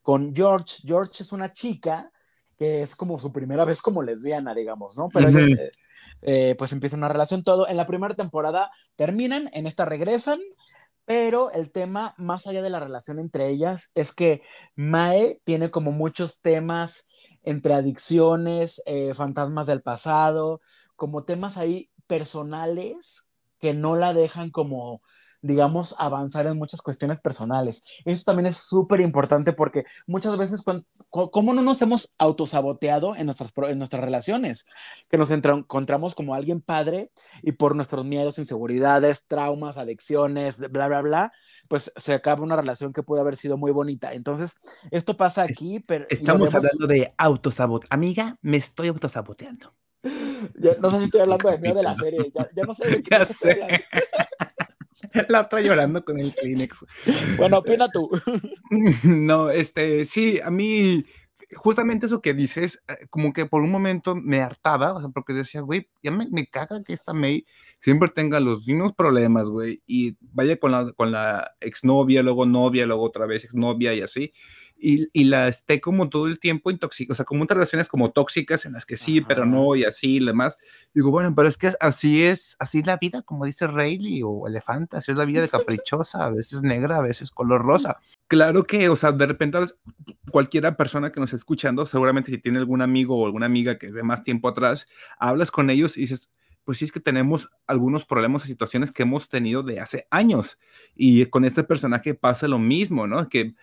con George. George es una chica que es como su primera vez como lesbiana, digamos, ¿no? Pero ellos, eh, pues empiezan una relación todo. En la primera temporada terminan, en esta regresan pero el tema, más allá de la relación entre ellas, es que Mae tiene como muchos temas entre adicciones, eh, fantasmas del pasado, como temas ahí personales que no la dejan como digamos, avanzar en muchas cuestiones personales. Eso también es súper importante porque muchas veces, ¿cómo no nos hemos autosaboteado en nuestras, en nuestras relaciones? Que nos encontramos como alguien padre y por nuestros miedos, inseguridades, traumas, adicciones, bla, bla, bla, pues se acaba una relación que puede haber sido muy bonita. Entonces, esto pasa aquí, pero... Estamos hablando de autosabot. Amiga, me estoy autosaboteando. no sé si estoy hablando de mí o de la serie. Ya, no sé de qué estoy hablando. La otra llorando con el Kleenex. Bueno, opina tú. No, este, sí, a mí, justamente eso que dices, eh, como que por un momento me hartaba, o sea, porque decía, güey, ya me, me caga que esta May siempre tenga los mismos problemas, güey, y vaya con la, con la exnovia, luego novia, luego otra vez exnovia y así y, y, la esté como todo el tiempo intoxicada, o sea, como unas relaciones como tóxicas en las que sí, pero no, y así y demás. Digo, bueno, pero es que así es, así es la vida, como dice Rayleigh o Elefanta, así es la vida de caprichosa, a veces negra, a veces color rosa. Claro que, o sea, de repente cualquiera persona que nos esté escuchando, seguramente si tiene algún amigo o alguna amiga que es de más tiempo atrás, hablas con ellos y dices, pues sí es que tenemos algunos problemas y situaciones que hemos tenido de hace años. Y con este personaje pasa lo mismo, ¿no? Que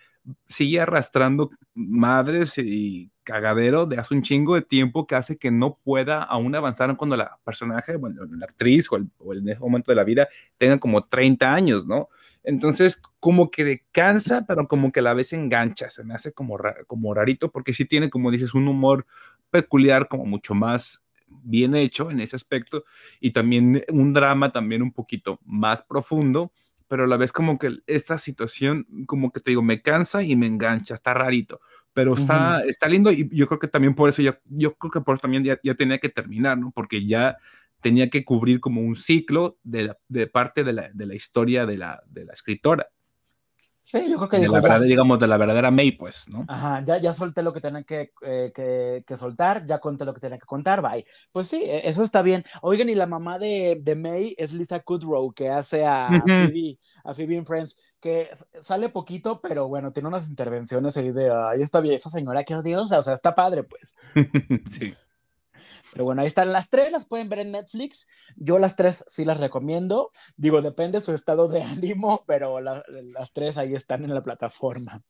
sigue arrastrando madres y cagadero de hace un chingo de tiempo que hace que no pueda aún avanzar cuando la personaje, bueno, la actriz o, el, o en ese momento de la vida tenga como 30 años, ¿no? Entonces, como que cansa, pero como que a la vez engancha, se me hace como, como rarito, porque sí tiene, como dices, un humor peculiar, como mucho más bien hecho en ese aspecto, y también un drama también un poquito más profundo, pero a la vez como que esta situación, como que te digo, me cansa y me engancha, está rarito, pero está, está lindo y yo creo que también por eso, ya, yo creo que por eso también ya, ya, tenía que terminar, ¿no? Porque ya tenía que cubrir como un ciclo de, de parte de la, de la historia de la, de la escritora. Sí, yo creo que... De la verdad, digamos, de la verdadera May, pues, ¿no? Ajá, ya, ya solté lo que tenía que, eh, que, que, soltar, ya conté lo que tenía que contar, bye. Pues sí, e, eso está bien. Oigan, y la mamá de, de May es Lisa Kudrow, que hace a, Phoebe, a Phoebe in Friends, que sale poquito, pero bueno, tiene unas intervenciones ahí de, ay, está bien, esa señora, qué odiosa, o sea, está padre, pues. sí. Pero bueno, ahí están las tres, las pueden ver en Netflix. Yo las tres sí las recomiendo. Digo, depende de su estado de ánimo, pero las tres ahí están en la plataforma.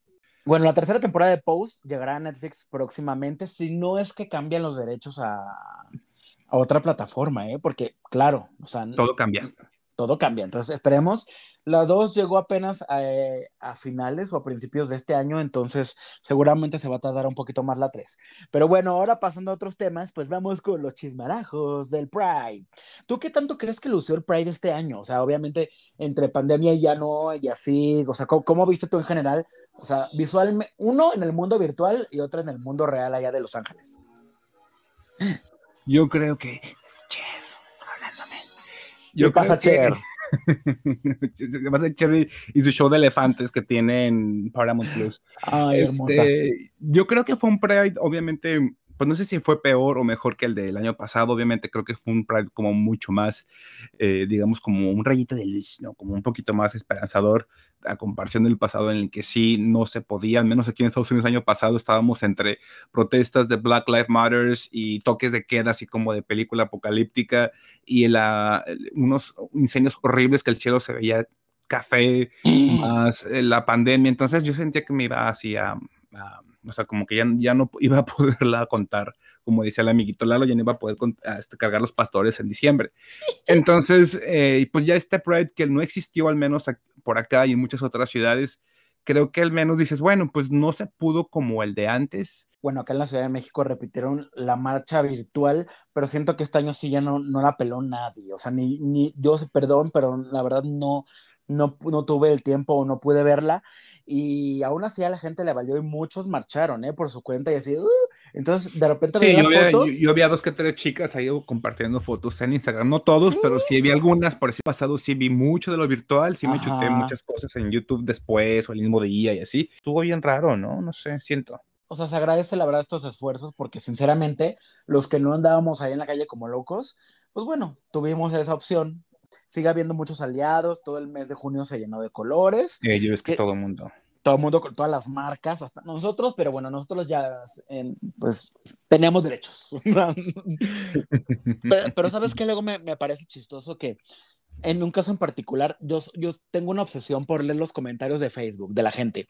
Bueno, la tercera temporada de Pose llegará a Netflix próximamente, si no es que cambian los derechos a, a otra plataforma, ¿eh? Porque, claro, o sea... Todo cambia. Todo cambia. Entonces, esperemos. La 2 llegó apenas a, eh, a, finales o a principios de este año, entonces seguramente se va a tardar un poquito más la 3. Pero bueno, ahora pasando a otros temas, pues vamos con los chismarajos del Pride. ¿Tú qué tanto crees que lució el Pride este año? O sea, obviamente entre pandemia y ya no, y así, o sea, ¿cómo, cómo viste tú en general? O sea, visualmente, uno en el mundo virtual y otro en el mundo real allá de Los Ángeles. Yo creo que. Cher, hablándome. Yo pasa, Cher? Se pasa Cher y su show de elefantes que tiene en Paramount Plus. Ay, este, yo creo que fue un Pride, obviamente, pues no sé si fue peor o mejor que el del año pasado, obviamente creo que fue un Pride como mucho más, eh, digamos, como un rayito de luz, ¿no? Como un poquito más esperanzador a comparación del pasado en el que sí no se podía, al menos aquí en Estados Unidos el año pasado estábamos entre protestas de Black Lives Matter y toques de queda, así como de película apocalíptica y la, unos incendios horribles que el cielo se veía café, más eh, la pandemia, entonces yo sentía que me iba así a o sea, como que ya, ya no iba a poderla contar, como decía el amiguito Lalo, ya no iba a poder este, cargar los pastores en diciembre. Entonces, eh, pues ya este Pride que no existió al menos por acá y en muchas otras ciudades, creo que al menos dices, bueno, pues no se pudo como el de antes. Bueno, acá en la Ciudad de México repitieron la marcha virtual, pero siento que este año sí ya no, no la peló nadie. O sea, ni, ni yo, perdón, pero la verdad no, no, no tuve el tiempo o no pude verla y aún así a la gente le valió y muchos marcharon, ¿eh? Por su cuenta y así, uh, entonces de repente sí, yo, había, fotos. Yo, a dos que tres chicas ahí compartiendo fotos en Instagram, no todos, pero sí vi algunas, por ese pasado sí vi mucho de lo virtual, sí me chuté muchas cosas en YouTube después o el mismo día y así. Estuvo bien raro, ¿no? No sé, siento. O sea, se agradece la verdad estos esfuerzos porque sinceramente los que no andábamos ahí en la calle como locos, pues bueno, tuvimos esa opción sigue habiendo muchos aliados, todo el mes de junio se llenó de colores. Eh, yo es que, todo el mundo. Todo el mundo con todas las marcas, hasta nosotros, pero bueno, nosotros ya, pues, teníamos derechos. pero, ¿sabes qué? Luego me, me, parece chistoso que en un caso en particular, yo, yo tengo una obsesión por leer los comentarios de Facebook de la gente.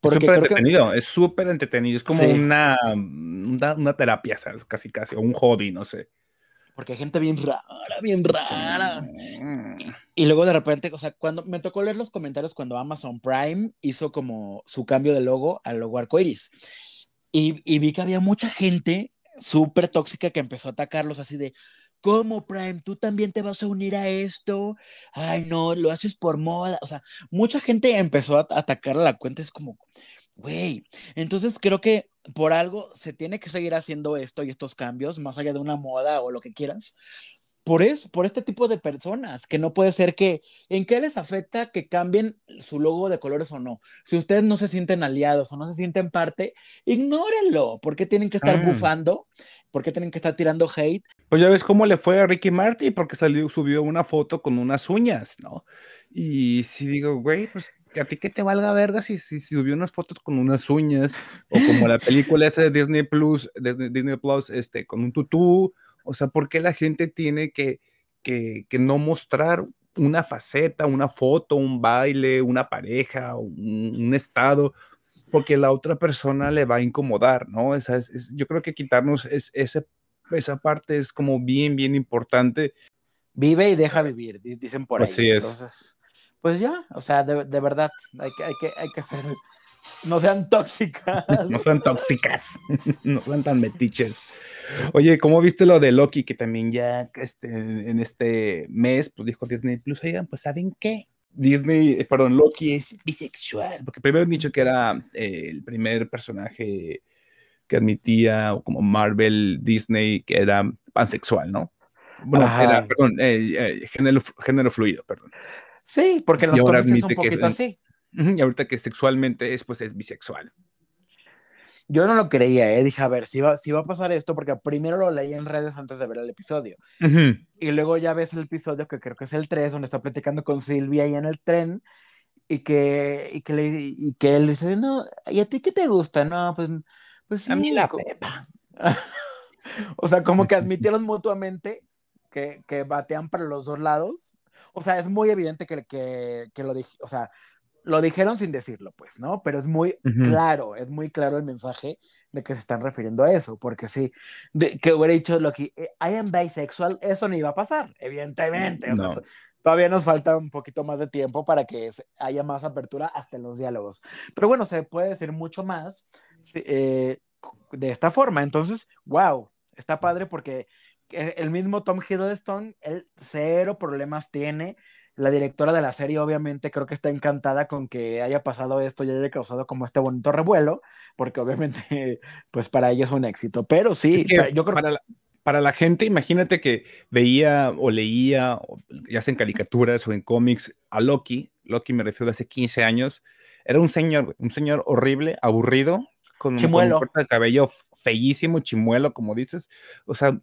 Porque súper entretenido, es súper entretenido, es como una, una, una, terapia, ¿sabes? Casi, casi, o un hobby, no sé porque hay gente bien rara, bien rara. Y, luego de repente, o sea, cuando me tocó leer los comentarios cuando Amazon Prime hizo como su cambio de logo al logo arcoiris. Y, y vi que había mucha gente súper tóxica que empezó a atacarlos así de, ¿cómo Prime? ¿Tú también te vas a unir a esto? Ay, no, lo haces por moda. O sea, mucha gente empezó a atacar a la cuenta. Es como, güey, entonces creo que por algo se tiene que seguir haciendo esto y estos cambios, más allá de una moda o lo que quieras, por, es, por este tipo de personas, que no puede ser que, ¿en qué les afecta que cambien su logo de colores o no? Si ustedes no se sienten aliados o no se sienten parte, ignórenlo, ¿por qué tienen que estar mm. bufando? ¿Por qué tienen que estar tirando hate? Pues ya ves cómo le fue a Ricky Martin, porque salió, subió una foto con unas uñas, ¿no? Y si digo, güey, pues a ti que te valga verga si, si, subió unas fotos con unas uñas, o como la película esa de Disney Plus, de Disney Plus, este, con un tutú, o sea, ¿por qué la gente tiene que, que, que no mostrar una faceta, una foto, un baile, una pareja, un, un estado? Porque la otra persona le va a incomodar, ¿no? Esa es, yo creo que quitarnos es, ese, esa parte es como bien, bien importante. Vive y deja vivir, dicen por ahí. Así es. Entonces, pues ya, o sea, de, de verdad, hay que, hay, que, hay que ser, no sean tóxicas. no sean tóxicas, no sean tan metiches. Oye, ¿cómo viste lo de Loki? Que también ya este, en este mes, pues dijo Disney Plus, oigan, pues ¿saben qué? Disney, eh, perdón, Loki es bisexual, porque primero han dicho que era eh, el primer personaje que admitía, o como Marvel, Disney, que era pansexual, ¿no? Bueno, era, perdón, eh, género, género fluido, perdón. Sí, porque los cómics es un poquito así. Y ahorita que sexualmente es, pues es bisexual. Yo no lo creía, ¿eh? dije, a ver, si va, si va a pasar esto, porque primero lo leí en redes antes de ver el episodio. Y luego ya ves el episodio, que creo que es el 3, donde está platicando con Silvia ahí en el tren, y que, y que, le, y que él dice, no, ¿y a ti qué te gusta? No, pues, pues sí. A mí la pepa. o sea, como que admitieron mutuamente que, que batean para los dos lados, o sea, es muy evidente que, que, que lo dije, o sea, lo dijeron sin decirlo, pues, ¿no? Pero es muy claro, es muy claro el mensaje de que se están refiriendo a eso, porque sí, de, que hubiera dicho lo que eh, I am bisexual, eso no iba a pasar, evidentemente. todavía nos falta un poquito más de tiempo para que haya más apertura hasta en los diálogos. Pero bueno, se puede decir mucho más eh, de esta forma. Entonces, wow, está padre porque el mismo Tom Hiddleston, él cero problemas tiene. La directora de la serie obviamente creo que está encantada con que haya pasado esto y haya causado como este bonito revuelo, porque obviamente pues para ella es un éxito, pero sí, yo creo para la, para la gente, imagínate que veía o leía, ya sea en caricaturas o en cómics, a Loki, Loki me refiero a hace 15 años, era un señor, un señor horrible, aburrido, con, un corte de cabello feísimo, chimuelo, como dices, o sea,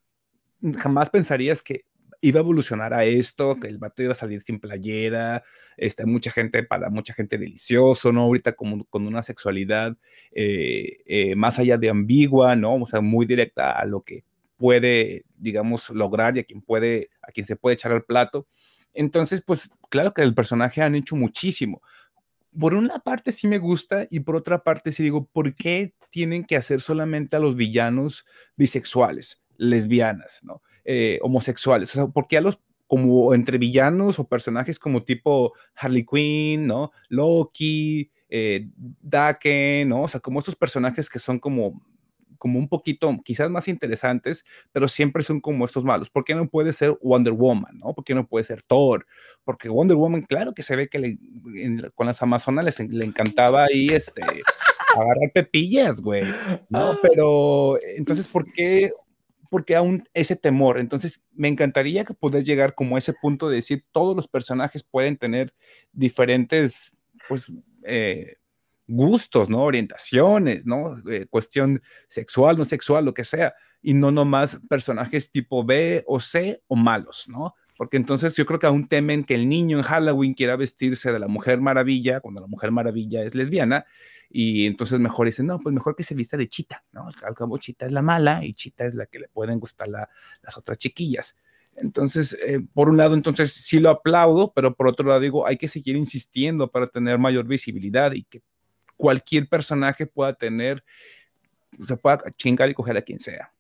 jamás pensarías que iba a evolucionar a esto, que el vato iba a salir sin playera, este, mucha gente, para mucha gente delicioso, ¿no? Ahorita como, con una sexualidad eh, eh, más allá de ambigua, ¿no? O sea, muy directa a lo que puede, digamos, lograr y a quien puede, a quien se puede echar al plato. Entonces, pues claro que el personaje han hecho muchísimo. Por una parte sí me gusta y por otra parte sí digo, ¿por qué tienen que hacer solamente a los villanos bisexuales, lesbianas, ¿no? Eh, homosexuales. O sea, porque a los como entre villanos o personajes como tipo Harley Quinn, ¿no? Loki, eh, Dake, ¿no? O sea, como estos personajes que son como como un poquito, quizás más interesantes, pero siempre son como estos malos. ¿Por qué no puede ser Wonder Woman, no? ¿Por qué no puede ser Thor? Porque Wonder Woman, claro que se ve que con las Amazonas le encantaba ahí este, agarrar pepillas, güey, ¿no? Ah. Pero entonces, ¿por qué porque aún ese temor. Entonces, me encantaría que poder llegar como a ese punto de decir, todos los personajes pueden tener diferentes, pues, eh, gustos, ¿no? Orientaciones, ¿no? Eh, cuestión sexual, no sexual, lo que sea, y no nomás personajes tipo B o C o malos, ¿no? Porque entonces yo creo que aún temen que el niño en Halloween quiera vestirse de la Mujer Maravilla, cuando la Mujer Maravilla es lesbiana, y entonces mejor dicen, no, pues mejor que se vista de Chita, ¿no? Al cabo Chita es la mala y Chita es la que le pueden gustar las otras chiquillas. Entonces, eh, por un lado, entonces sí lo aplaudo, pero por otro lado digo, hay que seguir insistiendo para tener mayor visibilidad y que cualquier personaje pueda tener, se pueda chingar y coger a quien sea.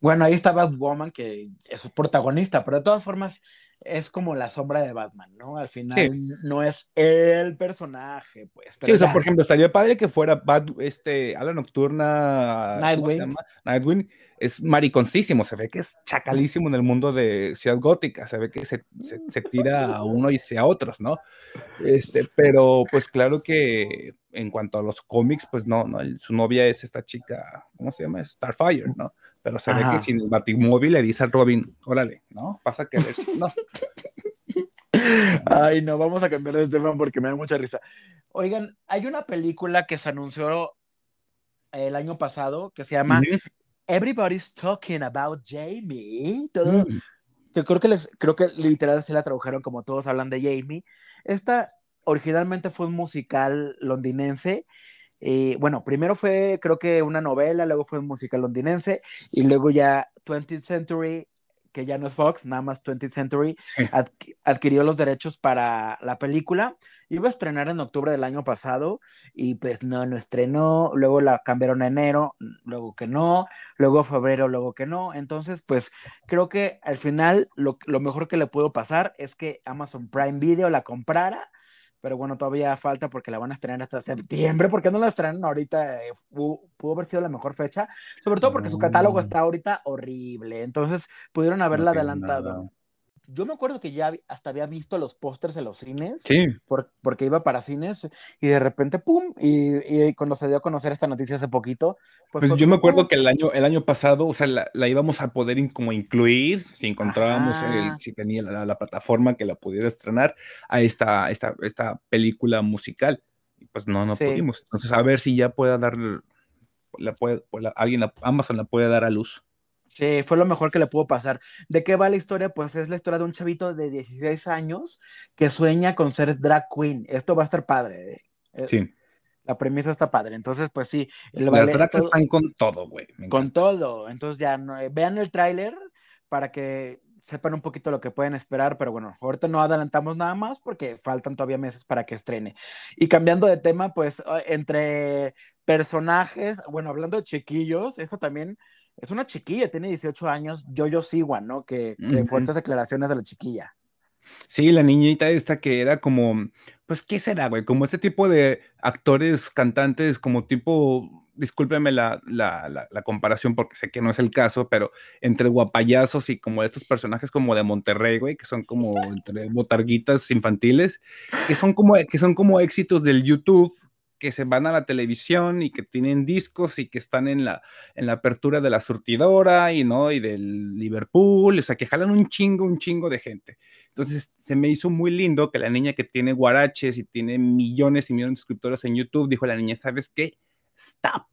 Bueno, ahí está Batwoman, que es su protagonista, pero de todas formas, es como la sombra de Batman, ¿no? Al final no es el personaje, pues. sí, o sea, por ejemplo, estaría padre que fuera Bat, este, a la nocturna. Nightwing. Nightwing es mariconcísimo, se ve que es chacalísimo en el mundo de Ciudad Gótica, se ve que se, se, tira a uno y a otros, ¿no? Este, pero pues claro que en cuanto a los cómics, pues no, no, su novia es esta chica, ¿cómo se llama? Starfire, ¿no? Pero se ve que sin el batimóvil le dice a Robin, órale, ¿no? Pasa que no. Ay, no, vamos a cambiar de tema porque me da mucha risa. Oigan, hay una película que se anunció el año pasado que se llama Everybody's Talking About Jamie. Todo, mm. creo que les, creo que literal se la tradujeron como todos hablan de Jamie. Esta originalmente fue un musical londinense eh, bueno, primero fue creo que una novela, luego fue un musical londinense y luego ya 20th Century, que ya no es Fox, nada más 20th Century, adquirió los derechos para la película. Iba a estrenar en octubre del año pasado y pues no, no estrenó, luego la cambiaron a enero, luego que no, luego febrero, luego que no. Entonces, pues creo que al final lo, lo mejor que le puedo pasar es que Amazon Prime Video la comprara pero bueno, todavía falta porque la van a estrenar hasta septiembre. ¿Por qué no la estrenan ahorita? Eh, pudo haber sido la mejor fecha, sobre todo porque su catálogo está ahorita horrible. Entonces pudieron haberla adelantado yo me acuerdo que ya hasta había visto los pósters en los cines, sí. porque iba para cines, y de repente, ¡pum! Y, cuando se dio a conocer esta noticia hace poquito, pues, pues yo me acuerdo que el año, el año pasado, o sea, la, íbamos a poder como incluir, si encontrábamos, si tenía la, plataforma que la pudiera estrenar, a esta, esta, esta película musical. Y pues no, no pudimos. Entonces, a ver si ya pueda dar, la puede, alguien, Amazon la puede dar a luz. Sí, fue lo mejor que le pudo pasar. ¿De qué va la historia? Pues es la historia de un chavito de 16 años que sueña con ser drag queen. Esto va a estar padre. ¿eh? eh sí. La premisa está padre. Entonces, pues sí. Las drags están con todo, güey. Con todo. Entonces ya, no, eh, vean el tráiler para que sepan un poquito lo que pueden esperar, pero bueno, ahorita no adelantamos nada más porque faltan todavía meses para que estrene. Y cambiando de tema, pues entre personajes, bueno, hablando de chiquillos, esta también es una chiquilla, tiene 18 años, Yo-Yo Siwa, ¿no? Que, que fuertes declaraciones de la chiquilla. Sí, la niñita esta que era como, pues, ¿qué será, güey? Como este tipo de actores, cantantes, como tipo, discúlpeme la, la, la, comparación porque sé que no es el caso, pero entre guapayazos y como estos personajes como de Monterrey, güey, que son como entre botarguitas infantiles, que son como, que son como éxitos del YouTube que se van a la televisión y que tienen discos y que están en la, en la apertura de la surtidora y, ¿no? y del Liverpool, o sea, que jalan un chingo, un chingo de gente. Entonces, se me hizo muy lindo que la niña que tiene guaraches y tiene millones y millones de suscriptores en YouTube, dijo la niña, ¿sabes qué? Stop,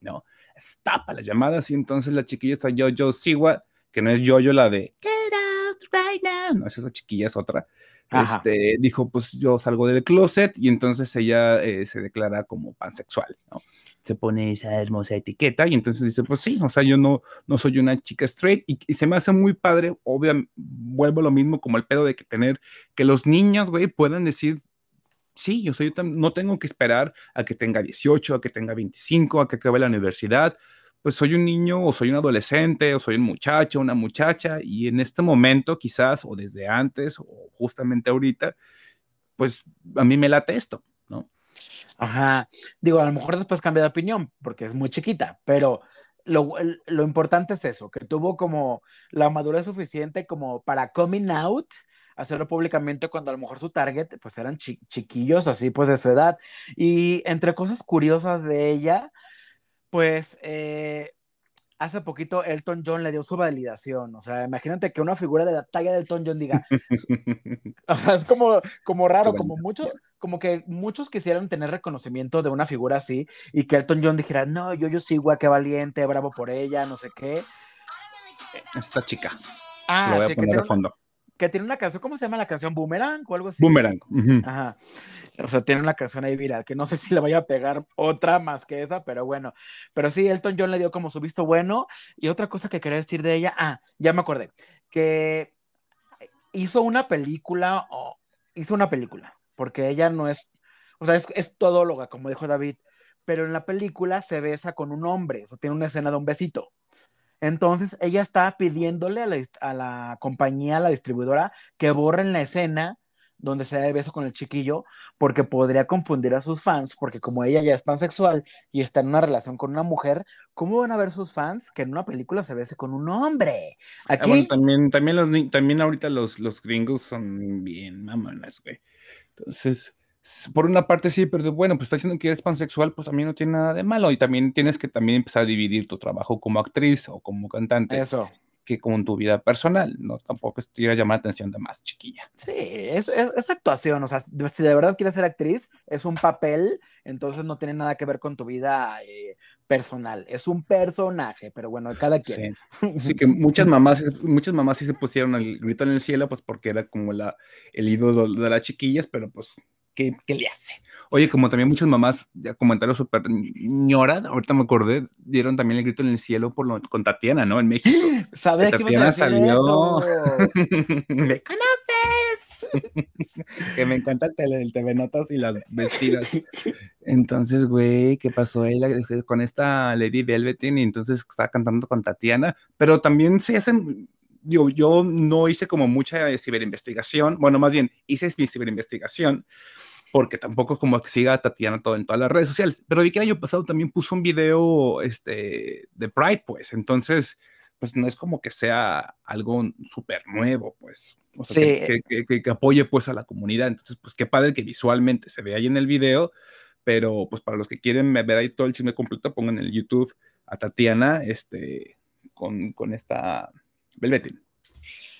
¿no? Stop a las llamadas y entonces la chiquilla está yo, Siwa, que no es yo la de Get out right now, no, esa chiquilla es otra este, dijo, pues yo salgo del closet y entonces ella eh, se declara como pansexual, ¿no? Se pone esa hermosa etiqueta y entonces dice, pues sí, o sea, yo no, no soy una chica straight y, se me hace muy padre, obviamente, vuelvo a lo mismo como el pedo de que tener, que los niños, güey, puedan decir, sí, yo soy, no tengo que esperar a que tenga 18, a que tenga 25, a que acabe la universidad, pues soy un niño o soy un adolescente o soy un muchacho, una muchacha y en este momento quizás o desde antes o justamente ahorita, pues a mí me late esto, ¿no? Ajá, digo, a lo mejor después cambia de opinión porque es muy chiquita, pero lo, lo importante es eso, que tuvo como la madurez suficiente como para coming out hacerlo públicamente cuando a lo mejor su target pues eran chiquillos así pues de su edad y entre cosas curiosas de ella pues eh, hace poquito Elton John le dio su validación. O sea, imagínate que una figura de la talla de Elton John diga. o sea, es como, como raro, como mucho, como que muchos quisieran tener reconocimiento de una figura así y que Elton John dijera, no, yo, yo sigo, qué valiente, bravo por ella, no sé qué. Esta chica. Ah, Lo voy a poner de fondo que tiene una canción, ¿cómo se llama la canción? Boomerang o algo así. Boomerang. Ajá. O sea, tiene una canción ahí viral, que no sé si le vaya a pegar otra más que esa, pero bueno. Pero sí, Elton John le dio como su visto bueno. Y otra cosa que quería decir de ella, ah, ya me acordé, que hizo una película, o hizo una película, porque ella no es, o sea, es, es todóloga, como dijo David, pero en la película se besa con un hombre, o sea, tiene una escena de un besito. Entonces ella está pidiéndole a la, compañía, a la distribuidora, que borren la escena donde se da el beso con el chiquillo, porque podría confundir a sus fans, porque como ella ya es pansexual y está en una relación con una mujer, ¿cómo van a ver sus fans que en una película se bese con un hombre? Ah, Aquí... también, también, los, también ahorita los, los gringos son bien mamonas, güey. Entonces, por una parte sí, pero bueno, pues está diciendo que eres pansexual, pues también no tiene nada de malo y también tienes que también empezar a dividir tu trabajo como actriz o como cantante. Eso. Que como tu vida personal, no tampoco es a llamar la atención de más chiquilla. Sí, es, es, actuación, o sea, si de verdad quieres ser actriz, es un papel, entonces no tiene nada que ver con tu vida eh, personal, es un personaje, pero bueno, cada quien. Sí. que muchas mamás, muchas mamás sí se pusieron el grito en el cielo, pues porque era como la, el ídolo de las chiquillas, pero pues ¿qué, le hace? Oye, como también muchas mamás, ya comentaron súper ñora, ahorita me acordé, dieron también el grito en el cielo por lo, con Tatiana, ¿no? En México. ¿Sabes que Tatiana salió. ¿Me conoces? que me encanta el, tele, el TV Notas y las vestidas. Entonces, güey, ¿qué pasó ahí con esta Lady Velvetin? Y entonces estaba cantando con Tatiana, pero también se hacen yo, yo no hice como mucha ciberinvestigación, bueno, más bien hice mi ciberinvestigación, porque tampoco como que siga a Tatiana todo en todas las redes sociales, pero vi que el año pasado también puso un video este, de Pride, pues, entonces, pues no es como que sea algo súper nuevo, pues. O sea, que, que, apoye pues a la comunidad. Entonces, pues qué padre que visualmente se ve ahí en el video, pero pues para los que quieren ver ahí todo el chisme completo, pongan en el YouTube a Tatiana, este, con, con esta Velvetin.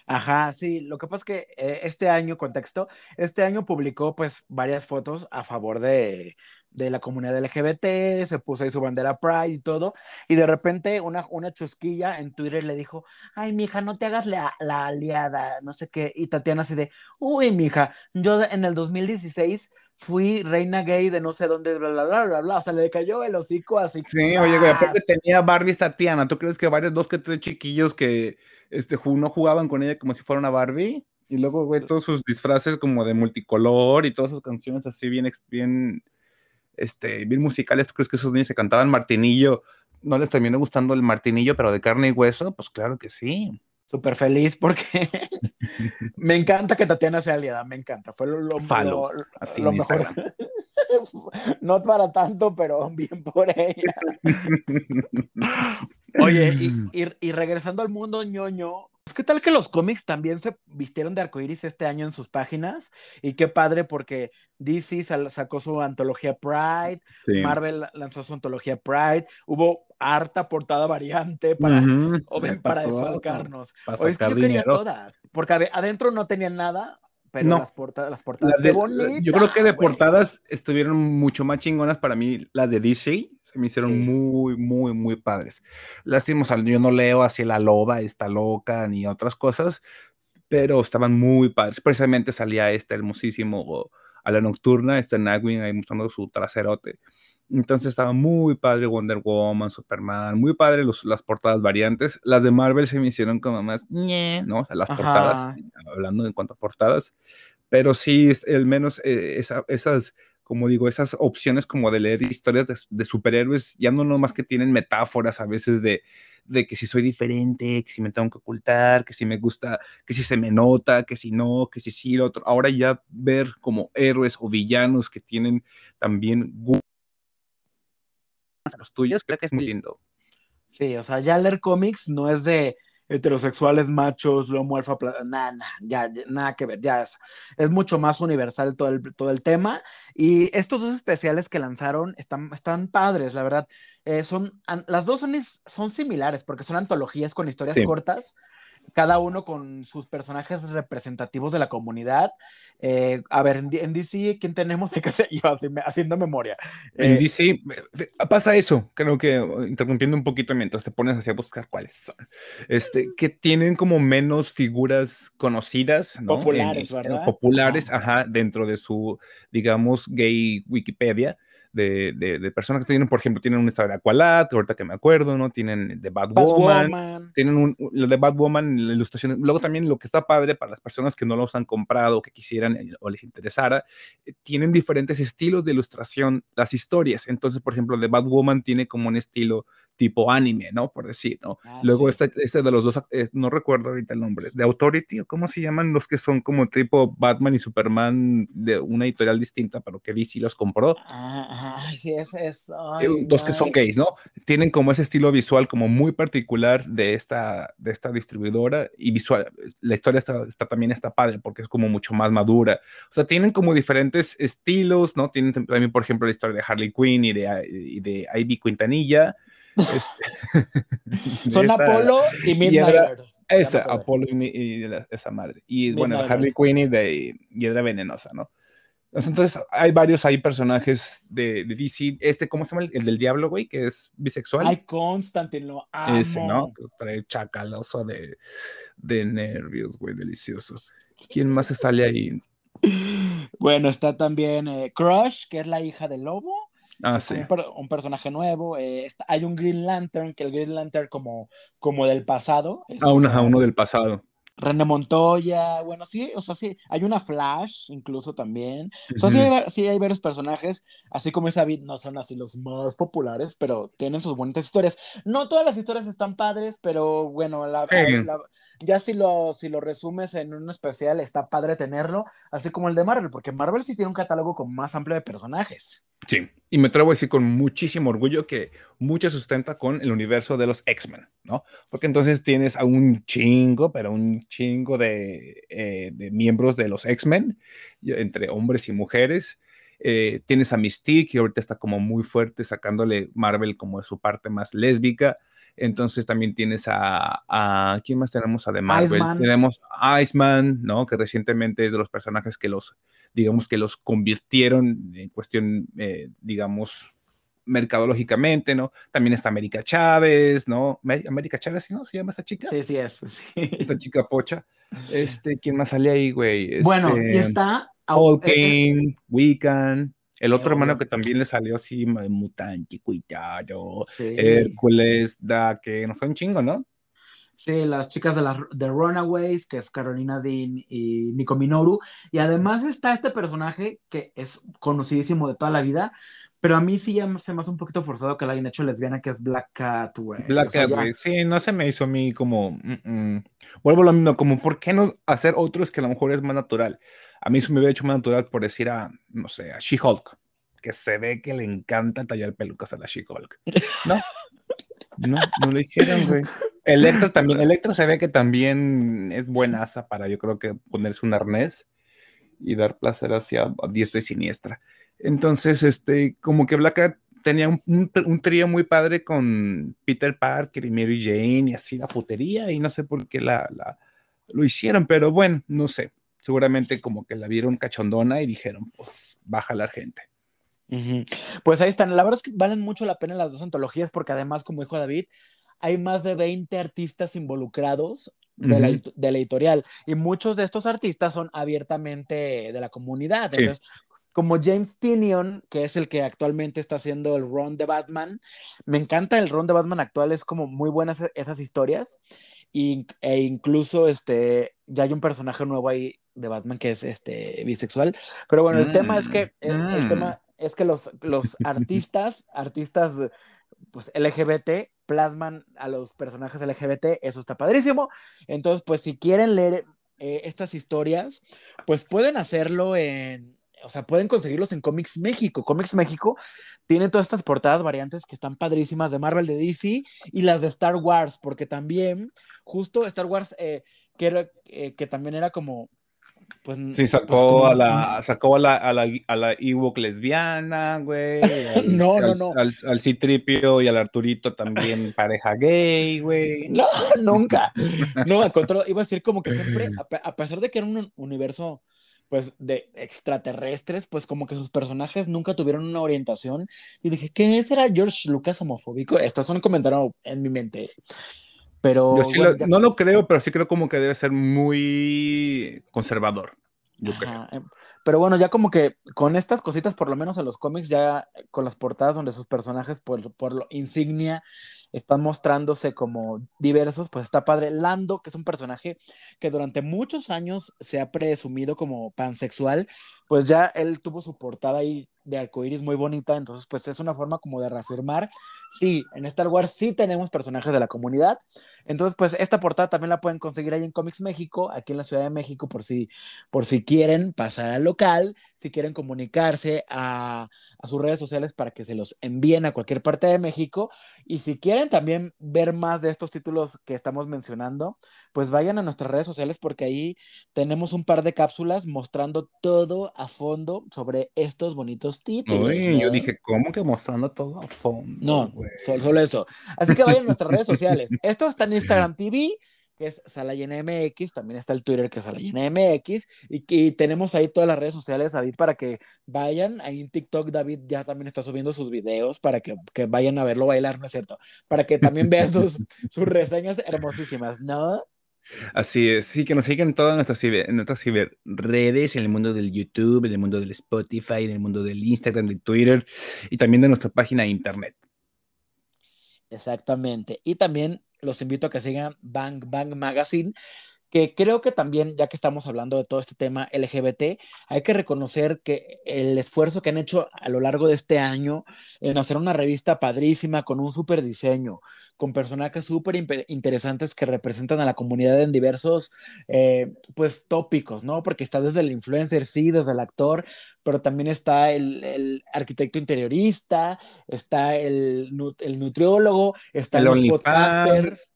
Ajá, sí, lo que pasa es que eh, este año, contexto, este año publicó pues varias fotos a favor de, la comunidad LGBT, se puso ahí su bandera Pride y todo, y de repente una, una chusquilla en Twitter le dijo, ay, mija, no te hagas la, la aliada, no sé qué, y Tatiana así de, uy, mija, yo en el 2016 fui reina gay de no sé dónde, bla, bla, bla, bla, bla. O sea, le cayó el hocico así. Sí, oye, güey, aparte tenía Barbie Tatiana. ¿Tú crees que varios, dos que tres chiquillos que este, no jugaban con ella como si fuera una Barbie? Y luego, güey, todos sus disfraces como de multicolor y todas sus canciones así bien, bien, este, bien musicales. ¿Tú crees que esos niños se cantaban martinillo? ¿No les terminó gustando el martinillo, pero de carne y hueso? Pues claro que sí súper feliz porque me encanta que Tatiana sea aliada, me encanta. Fue lo, lo, mejor. no para tanto, pero bien por ella. Oye, y, y, regresando al mundo ñoño, pues, ¿Qué tal que los cómics también se vistieron de arcoiris este año en sus páginas? Y qué padre porque DC sacó su antología Pride, Marvel lanzó su antología Pride, hubo harta portada variante para, para desfalcarnos. Oye, yo quería todas, porque adentro no tenían nada, pero las, portadas, las portadas, de, Yo creo que de portadas estuvieron mucho más chingonas para mí las de DC me hicieron muy, muy, muy padres. Lástimos, yo no leo así La Loba, está loca, ni otras cosas, pero estaban muy padres. Precisamente salía este hermosísimo a la nocturna, este Nightwing ahí mostrando su traserote. Entonces estaba muy padre Wonder Woman, Superman, muy padre los, las portadas variantes. Las de Marvel se me hicieron como más, ¿no? O sea, las portadas, hablando en cuanto a portadas. Pero sí, el menos eh, esas como digo, esas opciones como de leer historias de, superhéroes, ya no nomás que tienen metáforas a veces de, de que si soy diferente, que si me tengo que ocultar, que si me gusta, que si se me nota, que si no, que si sí, lo otro. Ahora ya ver como héroes o villanos que tienen también a los tuyos, creo que es muy lindo. Sí, o sea, ya leer cómics no es de heterosexuales, machos, lomo alfa, nada, ya, nada que ver, ya es, es mucho más universal todo el, todo el tema. Y estos dos especiales que lanzaron están, están padres, la verdad. Eh, son, las dos son, son similares porque son antologías con historias cortas, cada uno con sus personajes representativos de la comunidad. Eh, a ver, en, DC, ¿quién tenemos? Yo haciendo memoria. En eh, DC pasa eso, creo que interrumpiendo un poquito mientras te pones así a buscar cuáles son. Este, que tienen como menos figuras conocidas, Populares, ¿verdad? populares, ajá, dentro de su, digamos, gay Wikipedia de, de, personas que tienen, por ejemplo, tienen una historia de Aqualad, ahorita que me acuerdo, ¿no? Tienen de Batwoman, tienen un, lo de Batwoman, la ilustración. Luego también lo que está padre para las personas que no los han comprado, que quisieran eh, o les interesara, eh, tienen diferentes estilos de ilustración las historias. Entonces, por ejemplo, de Batwoman tiene como un estilo tipo anime, ¿no? Por decir, ¿no? Ah, Luego este, este, de los dos, eh, no recuerdo ahorita el nombre, de Authority, ¿o cómo se llaman los que son como tipo Batman y Superman de una editorial distinta, pero que DC los compró? Ah, sí, es, es eh, los que son gays, ¿no? Tienen como ese estilo visual como muy particular de esta, de esta distribuidora y visual, la historia está, está, también está padre porque es como mucho más madura. O sea, tienen como diferentes estilos, ¿no? Tienen también, por ejemplo, la historia de Harley Quinn y de, y de Ivy Quintanilla. Este, Son Apolo y Midnight. esa, Apolo y, esa madre. Y bueno, Harley Quinn y de Hiedra Venenosa, ¿no? Entonces, hay varios hay personajes de, de, DC. Este, ¿cómo se llama? El, del Diablo, güey, que es bisexual. Ay, Constantine, lo amo. Ese, ¿no? Trae chacaloso de, de nervios, güey, delicioso. ¿Quién más sale ahí? Bueno, está también eh, Crush, que es la hija del lobo. Ah, sí. un, personaje nuevo. Eh, hay un Green Lantern, que el Green Lantern como, como del pasado. ah, uno del pasado. René Montoya, bueno, sí, o sea, sí, hay una Flash incluso también. O sea, sí, hay, varios personajes, así como esa no son así los más populares, pero tienen sus bonitas historias. No todas las historias están padres, pero bueno, ya si lo, si lo resumes en un especial, está padre tenerlo, así como el de Marvel, porque Marvel sí tiene un catálogo con más amplio de personajes. Sí, y me atrevo a decir con muchísimo orgullo que mucho sustenta con el universo de los X-Men, ¿no? Porque entonces tienes a un chingo, pero un chingo de, eh, miembros de los X-Men, entre hombres y mujeres. Eh, tienes a Mystique, que ahorita está como muy fuerte, sacándole Marvel como de su parte más lésbica. Entonces también tienes a, a ¿quién más tenemos? A de Marvel. Tenemos a Iceman, ¿no? Que recientemente es de los personajes que los, digamos, que los convirtieron en cuestión, eh, digamos, mercadológicamente, ¿no? También está América Chávez, ¿no? América Chávez, ¿no? ¿Se llama esta chica? Sí, sí es. Esta chica pocha. Este, ¿quién más sale ahí, güey? Bueno, y este está Hawking, Wiccan. El otro hermano que también le salió así, mutante, cuidado, Hércules, da que no fue un chingo, ¿no? Sí, las chicas de, la, de Runaways, que es Carolina Dean y Nico Minoru. Y además está este personaje que es conocidísimo de toda la vida, pero a mí sí ya se me hace un poquito forzado que la hayan hecho lesbiana, que es Black Cat, güey. Black Cat, güey. Sí, no se me hizo a mí como. Vuelvo a lo mismo, como, ¿por qué no hacer otros que a lo mejor es más natural? A mí eso me hubiera hecho más natural por decir a, no sé, a She-Hulk, que se ve que le encanta tallar pelucas a la She-Hulk. ¿No? No, no lo hicieron, güey. Electra también, Electra se ve que también es buenaza para, yo creo que ponerse un arnés y dar placer hacia diestra y siniestra. Entonces, este, como que Black tenía un, trío muy padre con Peter Parker y Mary Jane y así la putería y no sé por qué la, lo hicieron, pero bueno, no sé. Seguramente como que la vieron cachondona y dijeron, pues, baja la gente. Pues ahí están. La verdad es que valen mucho la pena las dos antologías porque además, como dijo David, hay más de 20 artistas involucrados de, la, editorial y muchos de estos artistas son abiertamente de la comunidad. Entonces, como James Tinion, que es el que actualmente está haciendo el run de Batman, me encanta el run de Batman actual, es como muy buenas esas historias e incluso este, ya hay un personaje nuevo ahí de Batman que es este bisexual. Pero bueno, el tema es que el, mm. tema es que los, los artistas, artistas pues LGBT plasman a los personajes LGBT, eso está padrísimo. Entonces, pues si quieren leer eh, estas historias, pues pueden hacerlo en, o sea, pueden conseguirlos en Comics México. Comics México tiene todas estas portadas variantes que están padrísimas de Marvel, de DC y las de Star Wars, porque también, justo Star Wars, eh, que, eh, que también era como pues, sí, pues, sacó, a la, sacó a la, a la, a la Ewok lesbiana, güey. no, no, no. Al, al, Citripio y al Arturito también pareja gay, güey. No, nunca. No, al contrario, iba a decir como que siempre, a, pesar de que era un universo pues de extraterrestres, pues como que sus personajes nunca tuvieron una orientación. Y dije, ¿qué será George Lucas homofóbico? Esto es un comentario en mi mente. Pero. no lo creo, pero sí creo como que debe ser muy conservador. Yo creo. Pero bueno, ya como que con estas cositas, por lo menos en los cómics, ya con las portadas donde sus personajes, por, por lo insignia, están mostrándose como diversos, pues está padre. Lando, que es un personaje que durante muchos años se ha presumido como pansexual, pues ya él tuvo su portada ahí de arcoíris muy bonita, entonces pues es una forma como de reafirmar, sí, en Star Wars sí tenemos personajes de la comunidad, entonces pues esta portada también la pueden conseguir ahí en Comics México, aquí en la Ciudad de México, por si, por si quieren pasar al local, si quieren comunicarse a, a sus redes sociales para que se los envíen a cualquier parte de México, y si quieren también ver más de estos títulos que estamos mencionando, pues vayan a nuestras redes sociales porque ahí tenemos un par de cápsulas mostrando todo a fondo sobre estos bonitos títulos. Yo dije, ¿cómo que mostrando todo a fondo? No, solo, eso. Así que vayan a nuestras redes sociales. Esto está en Instagram TV, que es Salayena MX, también está el Twitter que es Salayena MX, y, y, tenemos ahí todas las redes sociales, David, para que vayan, ahí en TikTok David ya también está subiendo sus videos para que, que vayan a verlo bailar, ¿no es cierto? Para que también vean sus, sus reseñas hermosísimas, ¿no? Así es, sí, que nos sigan en todas nuestras, en nuestras redes, en el mundo del YouTube, en el mundo del Spotify, en el mundo del Instagram, del Twitter y también de nuestra página de internet. Exactamente. Y también los invito a que sigan Bang Bang Magazine que creo que también, ya que estamos hablando de todo este tema LGBT, hay que reconocer que el esfuerzo que han hecho a lo largo de este año en hacer una revista padrísima con un súper diseño, con personajes súper interesantes que representan a la comunidad en diversos, eh, pues, tópicos, ¿no? Porque está desde el influencer, sí, desde el actor, pero también está el, arquitecto interiorista, está el, el nutriólogo, está el los podcasters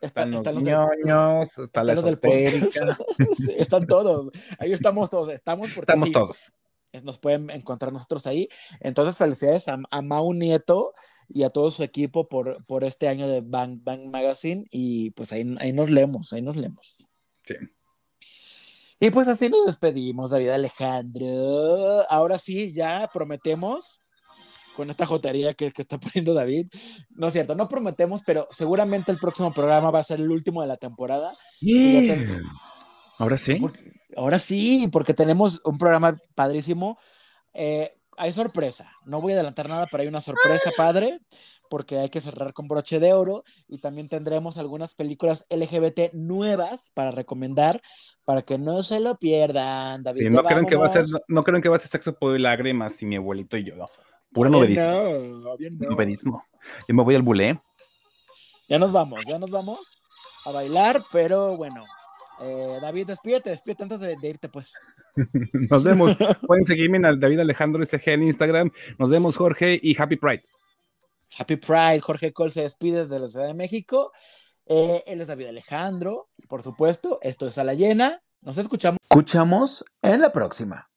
están, los, ñoños, están, los del están todos. Ahí estamos todos. Estamos porque estamos todos. Nos pueden encontrar nosotros ahí. Entonces, felicidades a, a Mau Nieto y a todo su equipo por, por este año de Bang Bang Magazine. Y pues ahí, ahí nos leemos, ahí nos leemos. Sí. Y pues así nos despedimos, David Alejandro. Ahora sí, ya prometemos con esta jotería que, que, está poniendo David. No es cierto, no prometemos, pero seguramente el próximo programa va a ser el último de la temporada. Ahora sí. Ahora sí, porque tenemos un programa padrísimo. Eh, hay sorpresa. No voy a adelantar nada, pero hay una sorpresa padre, porque hay que cerrar con broche de oro. Y también tendremos algunas películas LGBT nuevas para recomendar, para que no se lo pierdan. David, Sí, no, creen que va a ser, no, no creen que va a ser sexo, y lágrimas y mi abuelito y yo. no. Puro novedismo. No, bien no. novedismo. Yo me voy al bulé. Ya nos vamos, ya nos vamos a bailar, pero bueno. eh, David, despídete, despídete antes de, de irte, pues. Nos vemos. Pueden seguirme en al David Alejandro SG en Instagram. Nos vemos, Jorge, y Happy Pride. Happy Pride, Jorge Cole se despide desde la Ciudad de México. Eh, él es David Alejandro, por supuesto. Esto es a la llena. Nos escuchamos. Escuchamos en la próxima.